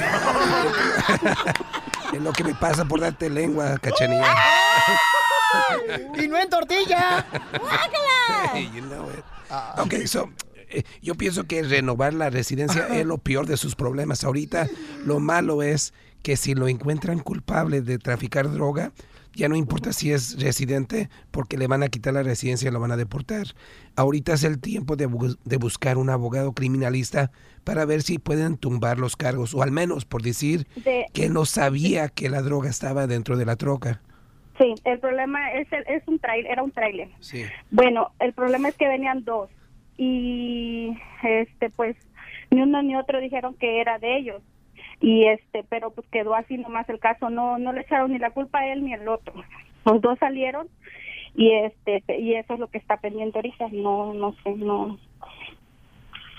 Speaker 21: Es lo que me pasa por darte lengua, cachanilla.
Speaker 3: y no en tortilla.
Speaker 21: You know it. Ok, so, eh, yo pienso que renovar la residencia es lo peor de sus problemas. Ahorita lo malo es que si lo encuentran culpable de traficar droga, ya no importa si es residente, porque le van a quitar la residencia y lo van a deportar. Ahorita es el tiempo de, bu- de buscar un abogado criminalista para ver si pueden tumbar los cargos, o al menos por decir
Speaker 10: De-
Speaker 21: que no sabía que la droga estaba dentro de la troca.
Speaker 10: Sí, el problema es el- es un trailer, era un trailer.
Speaker 21: Sí.
Speaker 10: Bueno, el problema es que venían dos y este pues ni uno ni otro dijeron que era de ellos y este pero pues quedó así nomás el caso no no le echaron ni la culpa a él ni al otro los dos salieron y este y eso es lo que está pendiente ahorita no no sé no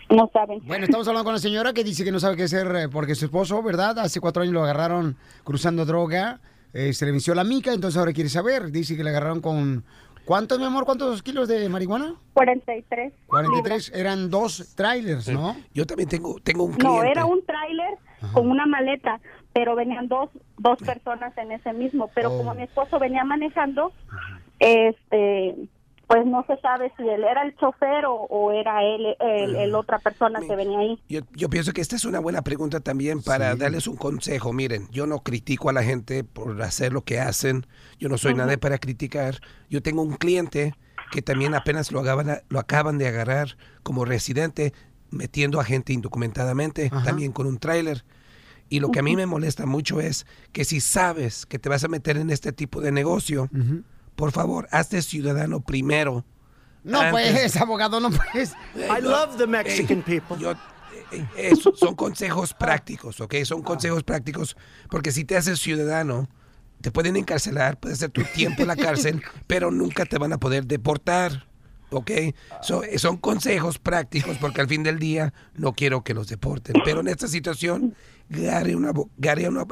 Speaker 10: no saben
Speaker 3: Bueno, estamos hablando con la señora que dice que no sabe qué hacer eh, porque su esposo, ¿verdad? Hace cuatro años lo agarraron cruzando droga, eh, se le venció la mica, entonces ahora quiere saber. Dice que le agarraron con... ¿Cuántos, mi amor? ¿Cuántos kilos de marihuana?
Speaker 10: 43
Speaker 3: 43. Eran dos trailers, ¿no?
Speaker 21: Yo también tengo, tengo un
Speaker 10: No, era un tráiler con una maleta, pero venían dos dos personas en ese mismo. Pero como mi esposo venía manejando, este, pues no se sabe si él era el chofer o, o era él el, el otra persona que venía ahí.
Speaker 21: Yo, yo pienso que esta es una buena pregunta también para darles un consejo. Miren, yo no critico a la gente por hacer lo que hacen. Yo no soy
Speaker 10: Ujú.
Speaker 21: nadie para criticar. Yo tengo un cliente que también apenas lo, acaban- lo acaban de agarrar como residente metiendo a gente indocumentadamente, también con un tráiler. Y lo que a mí me molesta mucho es que si sabes que te vas a meter en este tipo de negocio, por favor, hazte ciudadano primero.
Speaker 3: No
Speaker 21: antes-
Speaker 3: pues, abogado, no pues.
Speaker 21: I love the Mexican people. son consejos prácticos, ¿ok? Son consejos prácticos porque si te haces ciudadano, te pueden encarcelar, puedes hacer tu tiempo en la cárcel, pero nunca te van a poder deportar, ¿ok? So, son consejos prácticos porque al fin del día no quiero que los deporten. Pero en esta situación, gare, un gare una-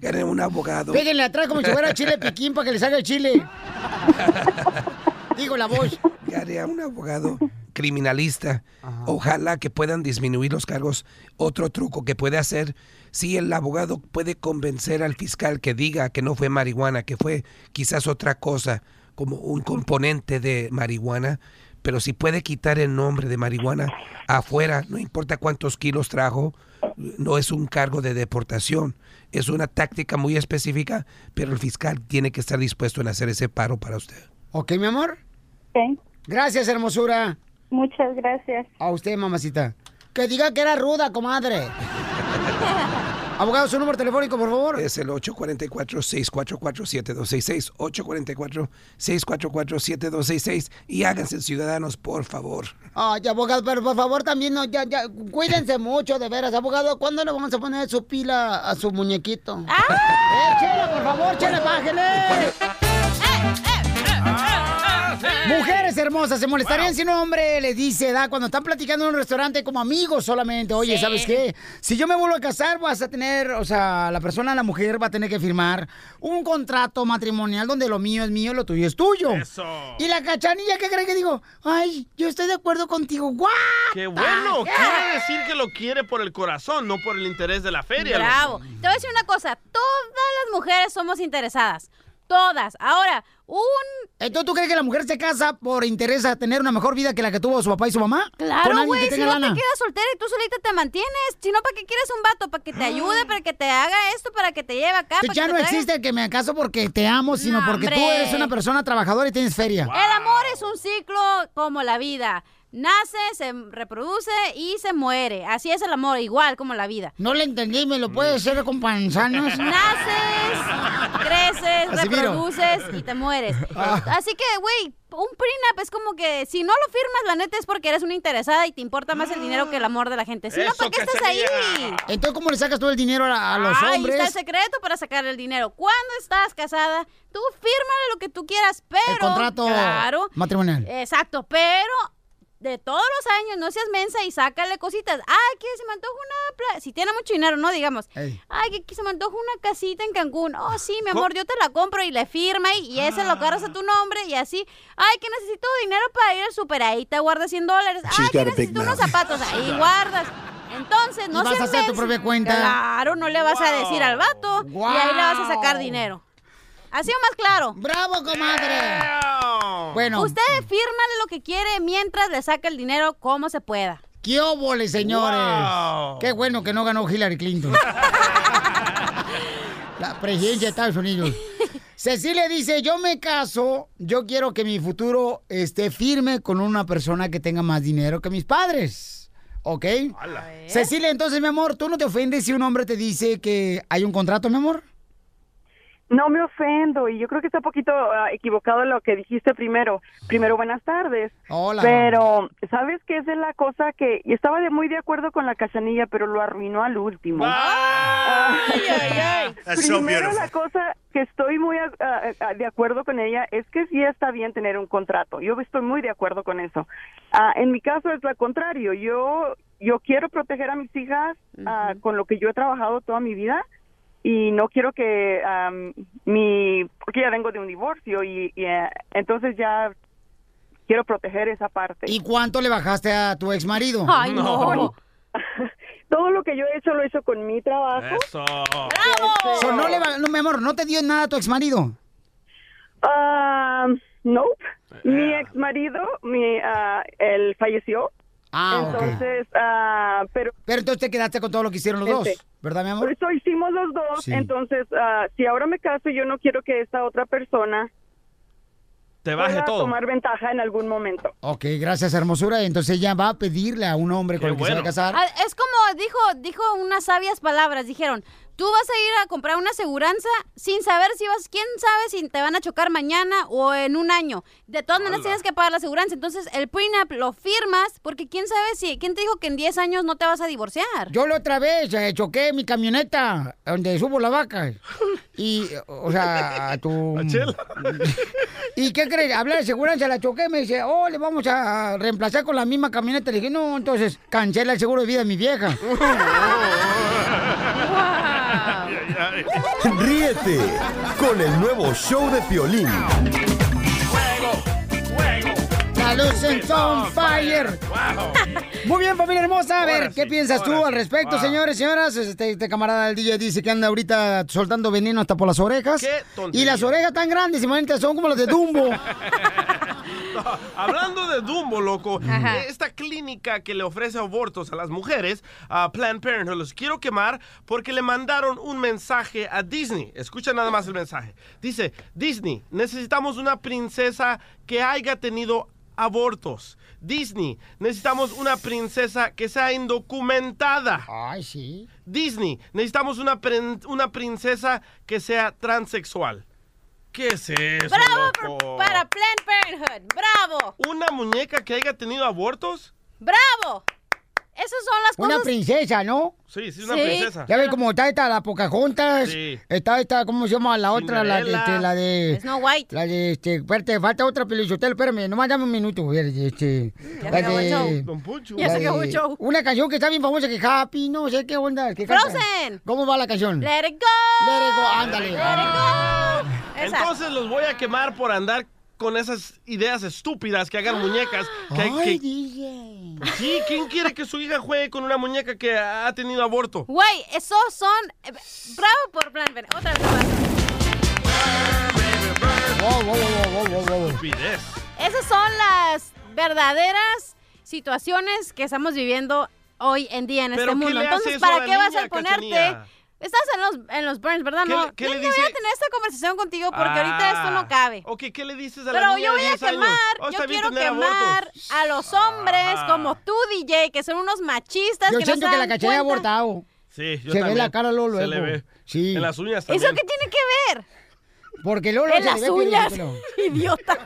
Speaker 21: gare un abogado.
Speaker 3: Péguenle atrás como si fuera chile piquín para que le salga el chile. Digo la voz.
Speaker 21: Gare a un abogado criminalista. Ojalá que puedan disminuir los cargos. Otro truco que puede hacer, si el abogado puede convencer al fiscal que diga que no fue marihuana, que fue quizás otra cosa, como un componente de marihuana, pero si puede quitar el nombre de marihuana afuera, no importa cuántos kilos trajo, no es un cargo de deportación. Es una táctica muy específica, pero el fiscal tiene que estar dispuesto en hacer ese paro para usted.
Speaker 3: ¿Ok, mi amor?
Speaker 10: Ok.
Speaker 3: Gracias, hermosura.
Speaker 10: Muchas gracias.
Speaker 3: A usted, mamacita. Que diga que era ruda, comadre. Abogado, su número telefónico, por favor.
Speaker 21: Es el 844-644-7266. 844-644-7266. Y háganse ciudadanos, por favor.
Speaker 3: Ay, abogado, pero por favor también, no, ya, ya, cuídense mucho, de veras. Abogado, ¿cuándo le vamos a poner su pila a su muñequito? ¡Ah! ¡Eh, Chela, por favor, Chela, bájele! Mujeres hermosas, ¿se molestarían si un hombre les dice, da, cuando están platicando en un restaurante como amigos solamente, oye,
Speaker 5: Sí.
Speaker 3: ¿sabes qué? Si yo me vuelvo a casar, vas a tener, o sea, la persona, la mujer va a tener que firmar un contrato matrimonial donde lo mío es mío, lo tuyo es tuyo.
Speaker 4: Eso.
Speaker 3: Y la cachanilla, ¿qué cree que digo? Ay, yo estoy de acuerdo contigo. ¡Guau!
Speaker 4: Qué bueno, quiere decir que lo quiere por el corazón, no por el interés de la feria.
Speaker 5: Bravo.
Speaker 4: loco.
Speaker 5: Te voy a decir una cosa. Todas las mujeres somos interesadas. Todas. Ahora, un...
Speaker 3: Entonces, ¿tú crees que la mujer se casa por interés a tener una mejor vida que la que tuvo su papá y su mamá? ¿Con
Speaker 5: Claro, güey, si no
Speaker 3: lana?
Speaker 5: te quedas soltera y tú solita te mantienes. Si no, ¿para qué quieres un vato? ¿Para que te ayude? ¿Para que te haga esto? ¿Para que te lleve acá? ¿Para
Speaker 3: ya
Speaker 5: que
Speaker 3: no
Speaker 5: te
Speaker 3: existe el que me caso porque te amo, sino
Speaker 5: No,
Speaker 3: porque tú eres una persona trabajadora y tienes feria.
Speaker 5: El amor es un ciclo como la vida. Nace, se reproduce y se muere. Así es el amor, igual como la vida.
Speaker 3: No le entendí, ¿me lo puedes hacer con panzanas?
Speaker 5: Naces, creces,
Speaker 3: Así miro.
Speaker 5: reproduces y te mueres.
Speaker 3: Ah.
Speaker 5: Así que, güey, un prenup es como que si no lo firmas, la neta es porque eres una interesada y te importa más el dinero que el amor de la gente. Si no, ¿para qué estás ahí?
Speaker 3: Entonces, ¿cómo le sacas tú el dinero a, a los
Speaker 5: Ahí
Speaker 3: hombres?
Speaker 5: está el secreto para sacar el dinero. Cuando estás casada, tú fírmale lo que tú quieras, pero...
Speaker 3: El contrato
Speaker 5: Claro.
Speaker 3: matrimonial.
Speaker 5: Exacto, pero de todos los años no seas mensa y sácale cositas. Ay, que se me antoja una... pla- Si tiene mucho dinero, ¿no? Digamos.
Speaker 3: Ey.
Speaker 5: Ay, que, que se me antoja una casita en Cancún. Oh, sí, mi amor, yo te la compro y le firma y, y ese lo cargas a tu nombre y así. Ay, que necesito dinero para ir al super. Ahí te guardas 100 dólares. Ay, que necesito unos zapatos. Ahí guardas. Entonces, no
Speaker 3: ¿Y vas a hacer tu propia cuenta?
Speaker 5: Claro, no le vas a decir al vato. Y ahí le vas a sacar dinero. ¿Ha sido más claro?
Speaker 3: ¡Bravo, comadre! Bueno.
Speaker 5: Usted fírmale lo que quiere mientras le saca el dinero como se pueda.
Speaker 3: ¡Qué óvole, señores!
Speaker 5: Wow.
Speaker 3: ¡Qué bueno que no ganó Hillary Clinton! La presidencia de Estados Unidos. Cecilia dice, yo me caso, yo quiero que mi futuro esté firme con una persona que tenga más dinero que mis padres. ¿Ok? Cecilia, entonces, mi amor, ¿tú no te ofendes si un hombre te dice que hay un contrato, mi amor?
Speaker 22: No me ofendo y yo creo que está un poquito ah, equivocado lo que dijiste primero. Primero, buenas tardes.
Speaker 3: Hola.
Speaker 22: Pero, ¿sabes qué es de la cosa que y estaba de muy de acuerdo con la cachanilla, pero lo arruinó al último? Ah,
Speaker 23: That's so
Speaker 22: Primero
Speaker 23: beautiful.
Speaker 22: la cosa que estoy muy ah, ah, de acuerdo con ella es que sí está bien tener un contrato. Yo estoy muy de acuerdo con eso. Ah, en mi caso es lo contrario. Yo yo quiero proteger a mis hijas ah, con lo que yo he trabajado toda mi vida y no quiero que am, mi porque ya vengo de un divorcio y, y, eh, entonces ya quiero proteger esa parte.
Speaker 3: ¿Y cuánto le bajaste a tu ex marido?
Speaker 22: Ay, no. Todo lo que yo he hecho lo hecho con mi trabajo.
Speaker 4: Eso.
Speaker 3: So, no, le va- no, mi amor, ¿no te dio nada a tu ex marido?
Speaker 22: Ah, nope. Mi ex marido, mi, ah, él falleció.
Speaker 3: Ah,
Speaker 22: entonces, ah, pero
Speaker 3: Pero entonces te quedaste con todo lo que hicieron los dos,
Speaker 22: Este,
Speaker 3: ¿verdad, mi amor?
Speaker 22: Por eso hicimos los dos.
Speaker 3: Sí.
Speaker 22: Entonces, ah, si ahora me caso, yo no quiero que esta otra persona
Speaker 4: Te baje
Speaker 22: pueda
Speaker 4: todo.
Speaker 22: tomar ventaja en algún momento.
Speaker 3: Ok, gracias, hermosura. Entonces ella va a pedirle a un hombre con el que se va a casar.
Speaker 5: Ah, Es como dijo, dijo unas sabias palabras. Dijeron, tú vas a ir a comprar una aseguranza sin saber si vas, quién sabe si te van a chocar mañana o en un año. De todas maneras tienes que pagar la aseguranza. Entonces el prenup lo firmas porque quién sabe si, quién te dijo que en 10 años no te vas a divorciar.
Speaker 3: Yo la otra vez eh, choqué mi camioneta donde subo la vaca. Y, o sea, a tu... ¿Y qué crees? Hablé de seguridad, la choqué, me dice, oh, le vamos a reemplazar con la misma camioneta. Le dije, no, entonces cancela el seguro de vida de mi vieja.
Speaker 8: Ríete con el nuevo show de Piolín.
Speaker 3: La Solutions on fire. Muy bien, familia hermosa. A ver, ¿qué piensas tú al respecto,
Speaker 4: Wow.
Speaker 3: señores, señoras? Este, este camarada del DJ dice que anda ahorita soltando veneno hasta por las orejas. Y las orejas tan grandes, imagínate, son como las de Dumbo.
Speaker 4: Hablando de Dumbo, loco,
Speaker 3: Ajá.
Speaker 4: esta clínica que le ofrece abortos a las mujeres, a Planned Parenthood, los quiero quemar porque le mandaron un mensaje a Disney. Escucha nada más el mensaje. Dice, Disney, necesitamos una princesa que haya tenido abortos. Disney, necesitamos una princesa que sea indocumentada.
Speaker 3: Ay, sí.
Speaker 4: Disney, necesitamos una, una princesa que sea transexual. ¿Qué es eso?
Speaker 5: ¡Bravo
Speaker 4: loco?
Speaker 5: por- para Planned Parenthood! ¡Bravo!
Speaker 4: ¿Una muñeca que haya tenido abortos?
Speaker 5: ¡Bravo! Esas son las
Speaker 3: Una
Speaker 5: cosas...
Speaker 3: princesa, ¿no?
Speaker 4: Sí, sí, una
Speaker 5: Sí.
Speaker 4: princesa.
Speaker 3: Ya ves cómo está esta, la Pocahontas.
Speaker 4: Sí.
Speaker 3: Está esta, ¿cómo se llama? La otra, la de, este, la de...
Speaker 5: Snow White.
Speaker 3: La de, este, espérate, falta otra pelichotel, espérame, nomás dame un minuto, este...
Speaker 5: Ya
Speaker 3: la
Speaker 5: se acabó el
Speaker 3: de-
Speaker 5: show.
Speaker 4: Don Poncho.
Speaker 5: Ya se
Speaker 3: la
Speaker 5: acabó
Speaker 3: de-
Speaker 5: el show.
Speaker 3: Una canción que está bien famosa, que Happy, no sé qué onda. que canta.
Speaker 5: Frozen.
Speaker 3: ¿Cómo va la canción?
Speaker 5: Let it go.
Speaker 3: Let it go, ándale.
Speaker 5: Let it go. Esa.
Speaker 4: Entonces los voy a quemar por andar con esas ideas estúpidas que hagan muñecas. Que,
Speaker 3: Ay,
Speaker 4: que-
Speaker 3: DJ.
Speaker 4: Sí, ¿quién quiere que su hija juegue con una muñeca que ha tenido aborto?
Speaker 5: Güey, esos son... eh, Bravo por Planned Parenthood. Otra vez más.
Speaker 3: Wow, wow, wow, wow, wow, wow.
Speaker 4: Estupidez.
Speaker 5: Esas son las verdaderas situaciones que estamos viviendo hoy en día en
Speaker 4: ¿Pero
Speaker 5: este mundo. Entonces, ¿para qué vas a ponerte? Estás en los, en los burns, ¿verdad?
Speaker 4: ¿Qué
Speaker 5: no,
Speaker 4: le- qué
Speaker 5: no,
Speaker 4: le
Speaker 5: no voy
Speaker 4: dice?
Speaker 5: a tener esta conversación contigo porque ahorita esto no cabe.
Speaker 4: Ah, Ok, ¿qué le dices a la
Speaker 5: Pero
Speaker 4: niña
Speaker 5: yo
Speaker 4: de
Speaker 5: voy a
Speaker 4: 10 años?
Speaker 5: quemar,
Speaker 4: Oh,
Speaker 5: yo quiero quemar
Speaker 4: abortos.
Speaker 5: a los hombres
Speaker 4: Ah.
Speaker 5: como tú, DJ, que son unos machistas
Speaker 3: Yo
Speaker 5: que no
Speaker 3: siento
Speaker 5: se
Speaker 3: que la cachanilla ha abortado.
Speaker 4: Sí, yo
Speaker 3: Se ve
Speaker 4: también.
Speaker 3: la cara luego,
Speaker 4: Se le
Speaker 3: luego.
Speaker 4: ve.
Speaker 3: Sí.
Speaker 4: En las uñas
Speaker 5: ¿Eso qué tiene que ver?
Speaker 3: Porque luego
Speaker 5: En
Speaker 3: se le
Speaker 5: las uñas, idiota.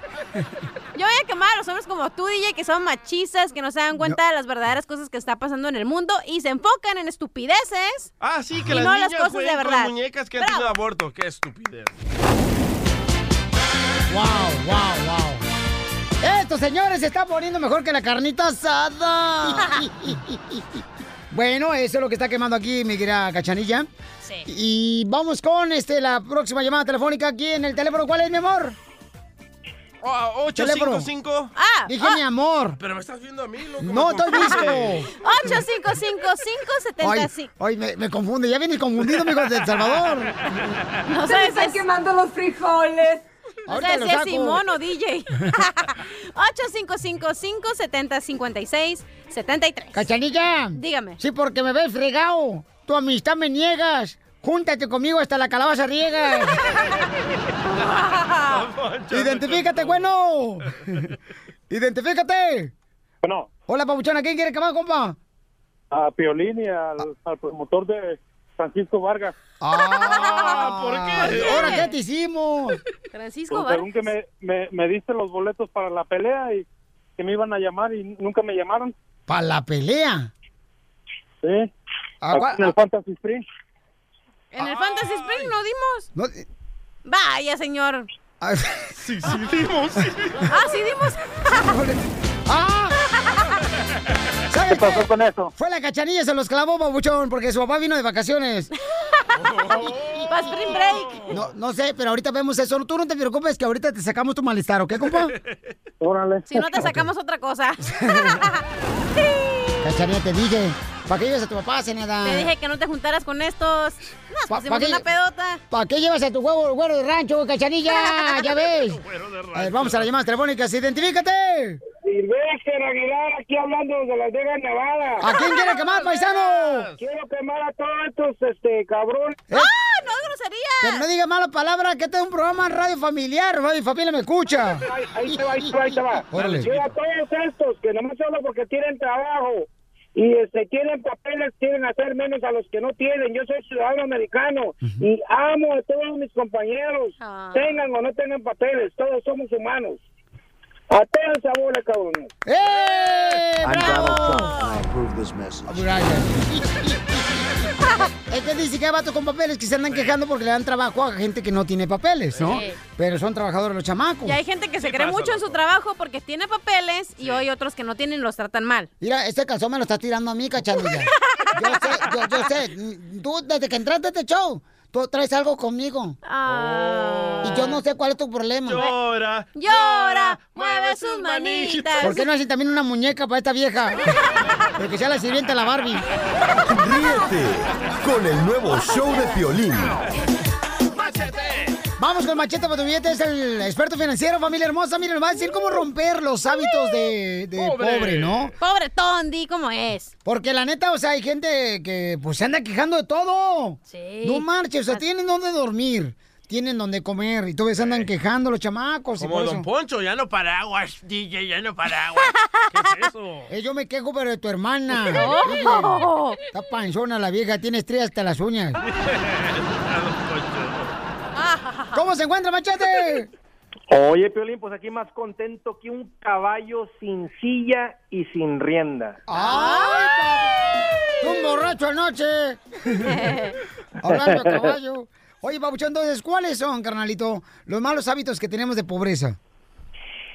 Speaker 5: Yo voy a quemar a los hombres como tú, DJ, que son machistas, que no se dan cuenta de las verdaderas cosas que está pasando en el mundo y se enfocan en estupideces.
Speaker 4: Ah, sí, que
Speaker 5: y
Speaker 4: las
Speaker 5: no
Speaker 4: niñas
Speaker 5: las cosas de
Speaker 4: con
Speaker 5: verdad.
Speaker 4: muñecas que han tenido aborto. Qué estupidez.
Speaker 3: Wow, wow, wow. Esto, señores, se está poniendo mejor que la carnita asada. bueno, eso es lo que está quemando aquí mi querida cachanilla.
Speaker 5: Sí.
Speaker 3: Y vamos con este la próxima llamada telefónica aquí en el teléfono. ¿Cuál es, mi amor?
Speaker 4: Oh,
Speaker 3: Teléfono.
Speaker 4: 855.
Speaker 5: Ah,
Speaker 3: Dije mi amor.
Speaker 4: Pero me estás viendo a mí, loco.
Speaker 3: No, estoy visto.
Speaker 5: 855-570.
Speaker 3: Ay, me, me confunde. Ya vienes confundido, amigo de El Salvador.
Speaker 5: No
Speaker 24: Se me
Speaker 5: sé,
Speaker 24: están
Speaker 5: es-
Speaker 24: quemando los frijoles.
Speaker 3: Ahorita lo
Speaker 5: si es
Speaker 3: saco.
Speaker 5: Simón o DJ. 855-570-5673.
Speaker 3: Cachanilla.
Speaker 5: Dígame.
Speaker 3: Sí, porque me ves fregado. Tu amistad me niegas. Júntate conmigo hasta la calabaza riega. Identifícate, bueno. Identifícate.
Speaker 25: Bueno,
Speaker 3: Hola, papuchona. ¿Quién quiere quemar, compa?
Speaker 25: a Piolín y al, al promotor de Francisco Vargas.
Speaker 3: Ah,
Speaker 4: ¿por qué?
Speaker 3: ¿Ahora qué te hicimos?
Speaker 5: Francisco
Speaker 25: Pues, según que me, me, me diste los boletos para la pelea y que me iban a llamar y nunca me llamaron.
Speaker 3: ¿Para la pelea?
Speaker 25: Sí.
Speaker 3: Ah,
Speaker 25: en el Fantasy Spring.
Speaker 5: En el Fantasy Spring no dimos.
Speaker 3: No, eh,
Speaker 5: Vaya, señor.
Speaker 3: ah,
Speaker 4: Sí, sí, dimos.
Speaker 5: Ah, sí dimos.
Speaker 3: ¡Ah! ¿Sabes
Speaker 25: ¿Qué pasó con eso?
Speaker 3: Fue la cachanilla, se los clavó, babuchón, porque su papá vino de vacaciones.
Speaker 5: Para Spring Break.
Speaker 3: No, no sé, pero ahorita vemos eso. Tú no te preocupes que ahorita te sacamos tu malestar, ¿ok, compa?
Speaker 25: Órale.
Speaker 5: Si no te sacamos otra cosa.
Speaker 3: Cachanilla, te dije. ¿Para qué llevas a tu papá, Zeneda?
Speaker 5: Te dije que no te juntaras con estos. Nos
Speaker 3: Pa-
Speaker 5: pusimos
Speaker 3: pa' qué-
Speaker 5: una pedota.
Speaker 3: ¿Para qué llevas a tu huevo, güero de rancho, cachanilla? Ya ves. A ver, vamos a las llamadas telefónicas. ¡Identifícate!
Speaker 25: Silvestre Aguilar, aquí hablando de Las Vegas, Nevada.
Speaker 3: ¿A quién quiere quemar, paisano?
Speaker 25: Quiero quemar a todos estos, este, cabrones.
Speaker 3: ¿Eh?
Speaker 5: ¡Ah, no es grosería!
Speaker 3: Que no diga mala palabra, que este es un programa en radio familiar. Radio Familia me escucha.
Speaker 25: Ahí, ahí te va, ahí te va, ahí te va.
Speaker 3: Órale.
Speaker 25: Yo a todos estos que nomás solo porque tienen trabajo y este, tienen papeles, quieren hacer menos a los que no tienen. Yo soy ciudadano americano y amo a todos mis compañeros,
Speaker 5: Ah.
Speaker 25: tengan o no tengan papeles, todos somos humanos. A todos esa bola, cabrones.
Speaker 3: ¡Eh!
Speaker 18: I'm Donald
Speaker 3: ¡Bravo!
Speaker 18: Trump, and I approve this message.
Speaker 3: Es que dice que hay vatos con papeles que se andan quejando porque le dan trabajo a gente que no tiene papeles, ¿no?
Speaker 5: Sí.
Speaker 3: Pero son trabajadores los chamacos.
Speaker 5: Y hay gente que se cree
Speaker 4: pasa,
Speaker 5: mucho en su trabajo porque tiene papeles y hay otros que no tienen los tratan mal.
Speaker 3: Mira, este calzón me lo estás tirando a mí, cachanilla. Yo sé, yo, yo sé. Tú, desde que entraste a este show, tú traes algo conmigo. Y yo no sé cuál es tu problema.
Speaker 4: Llora,
Speaker 5: llora, mueve sus manitas.
Speaker 3: ¿Por qué no hacen también una muñeca para esta vieja? Pero que sea la sirvienta la Barbie.
Speaker 8: Ríete con el nuevo show de Piolín.
Speaker 3: Vamos con Machete para tu billete, es el experto financiero, familia hermosa. Miren, nos va a decir cómo romper los hábitos de, de pobre. ¿no?
Speaker 5: Pobre Tondi, ¿cómo es?
Speaker 3: Porque la neta, o sea, hay gente que pues se anda quejando de todo.
Speaker 5: Sí.
Speaker 3: No marches, o sea, tienen donde dormir, tienen donde comer, y todos se andan quejando los chamacos. y
Speaker 4: Como
Speaker 3: por
Speaker 4: Don
Speaker 3: eso.
Speaker 4: Poncho, ya no paraguas, DJ, ya no paraguas. ¿Qué es eso?
Speaker 3: Eh, yo me quejo, pero de tu hermana. Está panzona la vieja, tiene estrellas hasta las uñas. ¿Cómo se encuentra, Machete?
Speaker 26: Oye, Piolín, pues aquí más contento que un caballo sin silla y sin rienda.
Speaker 3: ¡Ay! ¡Un borracho anoche! Hablando de caballo. Oye, Pabuchón, entonces, ¿cuáles son, carnalito, los malos hábitos que tenemos de pobreza?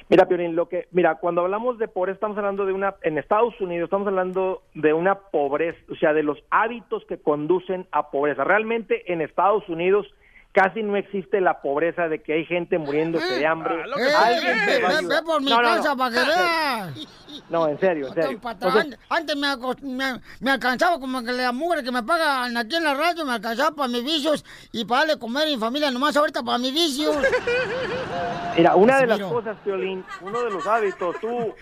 Speaker 26: Mira, Piolín, lo que, mira, cuando hablamos de pobreza, estamos hablando de una, en Estados Unidos, estamos hablando de una pobreza, o sea, de los hábitos que conducen a pobreza. Realmente en Estados Unidos casi no existe la pobreza de que hay gente muriéndose de hambre.
Speaker 3: Eh,
Speaker 26: a
Speaker 3: por mi
Speaker 26: No, no, no.
Speaker 3: casa para que veas.
Speaker 26: No, en serio, en serio. Entonces,
Speaker 3: antes me, acos- me- me alcanzaba como que la mugre que me pagan aquí en la radio me alcanzaba para mis vicios y para darle comer a mi familia, nomás ahorita para mis vicios.
Speaker 26: Mira, una de las cosas, Piolín, uno de los hábitos, tú...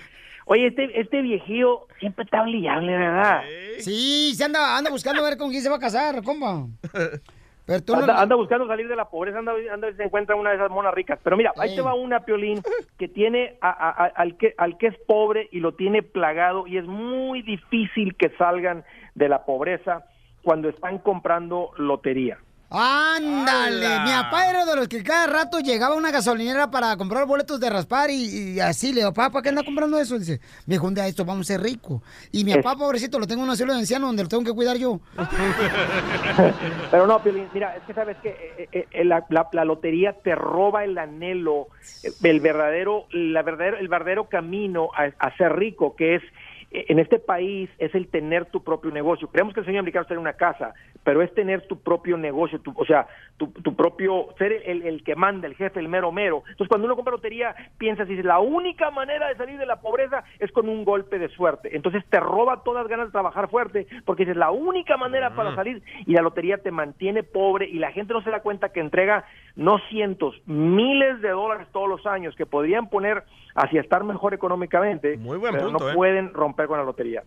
Speaker 26: Oye, este, este viejío siempre está brillable, ¿verdad?
Speaker 3: Sí, se anda, anda buscando ver con quién se va a casar, compa. Pero tú no...
Speaker 26: anda, anda buscando salir de la pobreza, anda, anda se encuentra una de esas monas ricas. Pero mira, ahí te va una, Piolín, que tiene a- a- a- al, que, al que es pobre y lo tiene plagado y es muy difícil que salgan de la pobreza cuando están comprando lotería.
Speaker 3: Ándale,
Speaker 26: ¡Hala!
Speaker 3: mi papá era de los que cada rato llegaba a una gasolinera para comprar boletos de raspar y, y así le digo, papá, ¿para qué anda comprando eso? Dice, me un día esto vamos a ser ricos. Y mi papá, pobrecito, lo tengo en un asilo de ancianos donde lo tengo que cuidar yo.
Speaker 26: Pero no, Piolín, mira, es que sabes que eh, eh, la, la- la lotería te roba el anhelo, eh, el verdadero, la verdadero, el verdadero camino a, a ser rico, que es eh, en este país es el tener tu propio negocio. Creemos que el sueño americano es tener una casa, pero es tener tu propio negocio, tu- o sea, tu, tu propio, ser el, el que manda, el jefe, el mero mero. Entonces, cuando uno compra lotería, piensas dices, la única manera de salir de la pobreza es con un golpe de suerte. Entonces, te roba todas las ganas de trabajar fuerte, porque dices, la única manera para salir, y la lotería te mantiene pobre, y la gente no se da cuenta que entrega no cientos, miles de dólares todos los años que podrían poner hacia estar mejor económicamente,
Speaker 4: buen
Speaker 26: pero
Speaker 4: punto,
Speaker 26: no
Speaker 4: ¿eh?
Speaker 26: pueden romper con la lotería.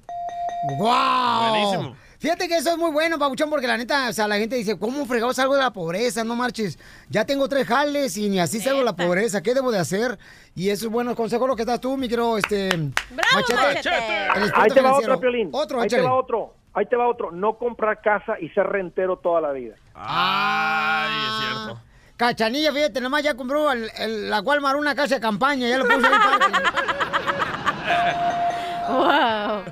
Speaker 3: ¡Wow!
Speaker 26: Buenísimo.
Speaker 3: Fíjate que eso es muy bueno, Pabuchón, porque la neta, o sea, la gente dice, ¿cómo fregado salgo de la pobreza? No marches. Ya tengo tres jales y ni así salgo de la pobreza. ¿Qué debo de hacer? Y esos buenos consejos lo que das tú, mi querido, este... Machete. Experto
Speaker 26: Ahí te va otro, Piolín.
Speaker 3: Otro,
Speaker 26: Ahí te va otro. Ahí te va otro. No comprar casa y ser rentero toda la vida.
Speaker 4: Ay, es cierto.
Speaker 3: Cachanilla, fíjate, nomás ya compró el, el- la Walmart una casa de campaña, ya lo puso en el parque.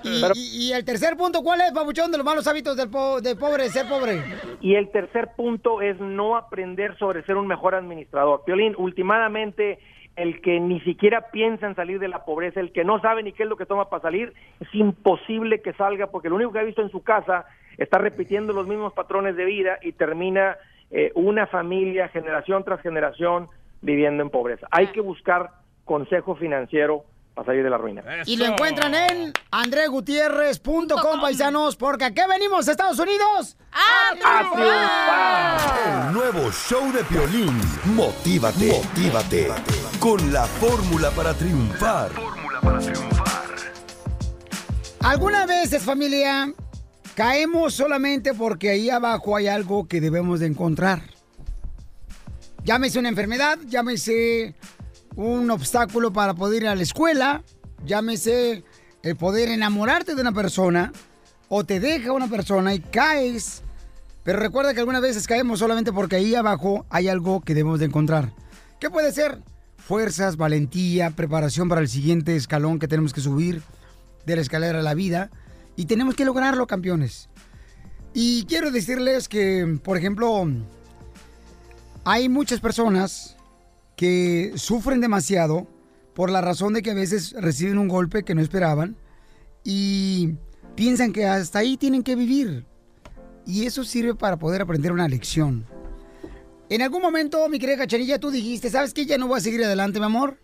Speaker 3: Y, y- y el tercer punto, ¿cuál es, Pabuchón, de los malos hábitos del, po- del pobre, ser pobre?
Speaker 26: Y el tercer punto es no aprender sobre ser un mejor administrador. Piolín, últimamente el que ni siquiera piensa en salir de la pobreza, el que no sabe ni qué es lo que toma para salir, es imposible que salga porque lo único que ha visto en su casa está repitiendo los mismos patrones de vida y termina eh, una familia generación tras generación viviendo en pobreza. Hay que buscar consejo financiero para salir de la ruina.
Speaker 3: Y lo encuentran en andregutierrez.com, paisanos, porque aquí venimos, Estados Unidos, a
Speaker 8: El nuevo show de Piolín. Motívate, motívate. Con la fórmula para triunfar.
Speaker 3: Algunas veces, familia, caemos solamente porque ahí abajo hay algo que debemos de encontrar. Llámese una enfermedad, llámese un obstáculo para poder ir a la escuela, llámese el poder enamorarte de una persona o te deja una persona y caes. Pero recuerda que algunas veces caemos solamente porque ahí abajo hay algo que debemos de encontrar. ¿Qué puede ser? Fuerzas, valentía, preparación para el siguiente escalón que tenemos que subir de la escalera de la vida y tenemos que lograrlo, campeones. Y quiero decirles que, por ejemplo, hay muchas personas que sufren demasiado por la razón de que a veces reciben un golpe que no esperaban y piensan que hasta ahí tienen que vivir. Y eso sirve para poder aprender una lección. En algún momento, mi querida Cachanilla, tú dijiste, ¿sabes qué? Ya no voy a seguir adelante, mi amor.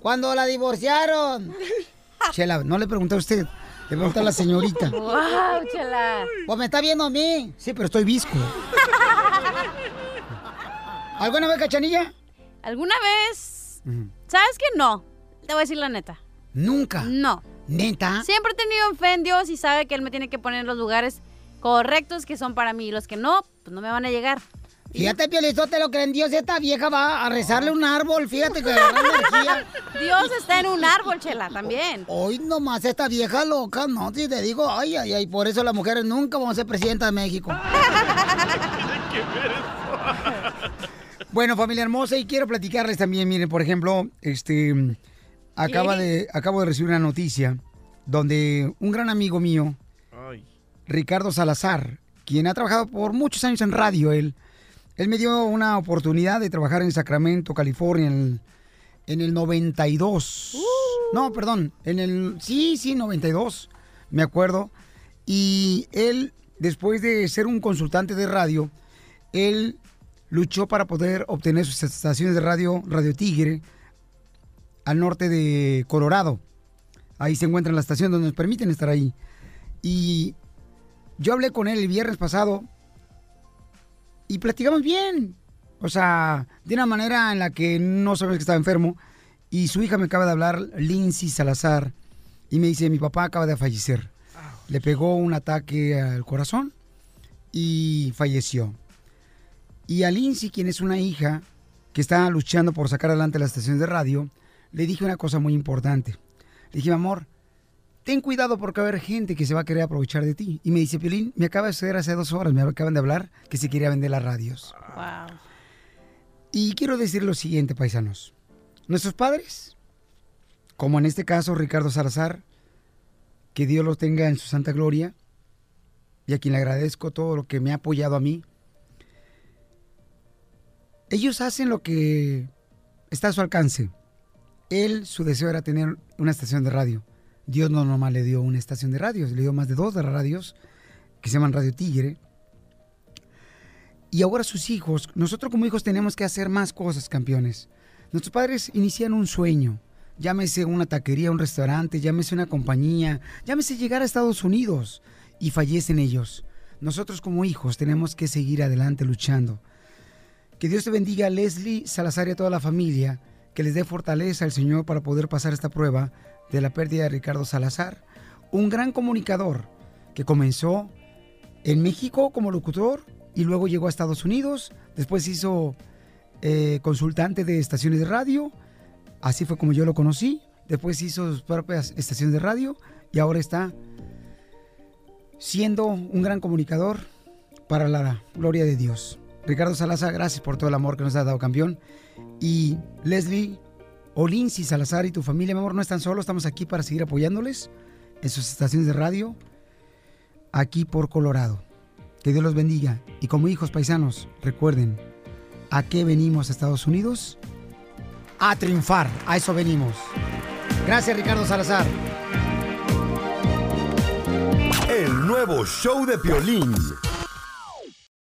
Speaker 3: Cuando la divorciaron. Chela, no le pregunté a usted, le pregunté a la señorita.
Speaker 5: ¡Wow, chela!
Speaker 3: Pues me está viendo a mí. Sí, pero estoy visco. ¿Alguna vez, Cachanilla?
Speaker 5: ¿Alguna vez? ¿Sabes que no? Te voy a decir la neta.
Speaker 3: Nunca.
Speaker 5: No.
Speaker 3: ¿Neta?
Speaker 5: Siempre he tenido fe en Dios y sabe que Él me tiene que poner en los lugares correctos que son para mí. Y los que no, pues no me van a llegar.
Speaker 3: Fíjate, Piolizotelo, que en Dios esta vieja va a rezarle un árbol. Fíjate que agarra energía.
Speaker 5: Dios está en un árbol, chela, también.
Speaker 3: Hoy nomás esta vieja loca, no, si te digo, ay, ay, ay, por eso las mujeres nunca vamos a ser presidenta de México. Bueno, familia hermosa, y quiero platicarles también, miren, por ejemplo, este, acaba de, acabo de recibir una noticia donde un gran amigo mío, Ricardo Salazar, quien ha trabajado por muchos años en radio, él, él me dio una oportunidad de trabajar en Sacramento, California, en el, en el 92. No, perdón, en el, sí, sí, 92, me acuerdo. Y él, después de ser un consultante de radio, él luchó para poder obtener sus estaciones de radio, Radio Tigre, al norte de Colorado. Ahí se encuentra la estación donde nos permiten estar ahí. Y yo hablé con él el viernes pasado y platicamos bien. O sea, de una manera en la que no sabemos que estaba enfermo. Y su hija me acaba de hablar, Lindsay Salazar, y me dice, mi papá acaba de fallecer. Le pegó un ataque al corazón y falleció. Y a Lindsay, quien es una hija que está luchando por sacar adelante las estaciones de radio, le dije una cosa muy importante. Le dije, mi amor, ten cuidado porque va a haber gente que se va a querer aprovechar de ti. Y me dice, Piolín, me acaba de suceder hace dos horas, me acaban de hablar que se quería vender las radios.
Speaker 5: Wow.
Speaker 3: Y quiero decir lo siguiente, paisanos. Nuestros padres, como en este caso Ricardo Salazar, que Dios los tenga en su santa gloria, y a quien le agradezco todo lo que me ha apoyado a mí, ellos hacen lo que está a su alcance. Él, su deseo era tener una estación de radio. Dios no nomás le dio una estación de radio, le dio más de dos de radios que se llaman Radio Tigre. Y ahora sus hijos, nosotros como hijos tenemos que hacer más cosas, campeones. Nuestros padres inician un sueño, llámese una taquería, un restaurante, llámese una compañía, llámese llegar a Estados Unidos y fallecen ellos. Nosotros como hijos tenemos que seguir adelante luchando. Que Dios te bendiga Leslie Salazar y a toda la familia, que les dé fortaleza al Señor para poder pasar esta prueba de la pérdida de Ricardo Salazar, un gran comunicador que comenzó en México como locutor y luego llegó a Estados Unidos, después hizo eh, consultante de estaciones de radio, así fue como yo lo conocí, después hizo sus propias estaciones de radio y ahora está siendo un gran comunicador para la gloria de Dios. Ricardo Salazar, gracias por todo el amor que nos has dado, campeón. Y Leslie, Olinsi Salazar y tu familia, mi amor, no están solos, estamos aquí para seguir apoyándoles en sus estaciones de radio, aquí por Colorado. Que Dios los bendiga. Y como hijos paisanos, recuerden, ¿a qué venimos a Estados Unidos? A triunfar, a eso venimos. Gracias, Ricardo Salazar.
Speaker 8: El nuevo show de Piolín.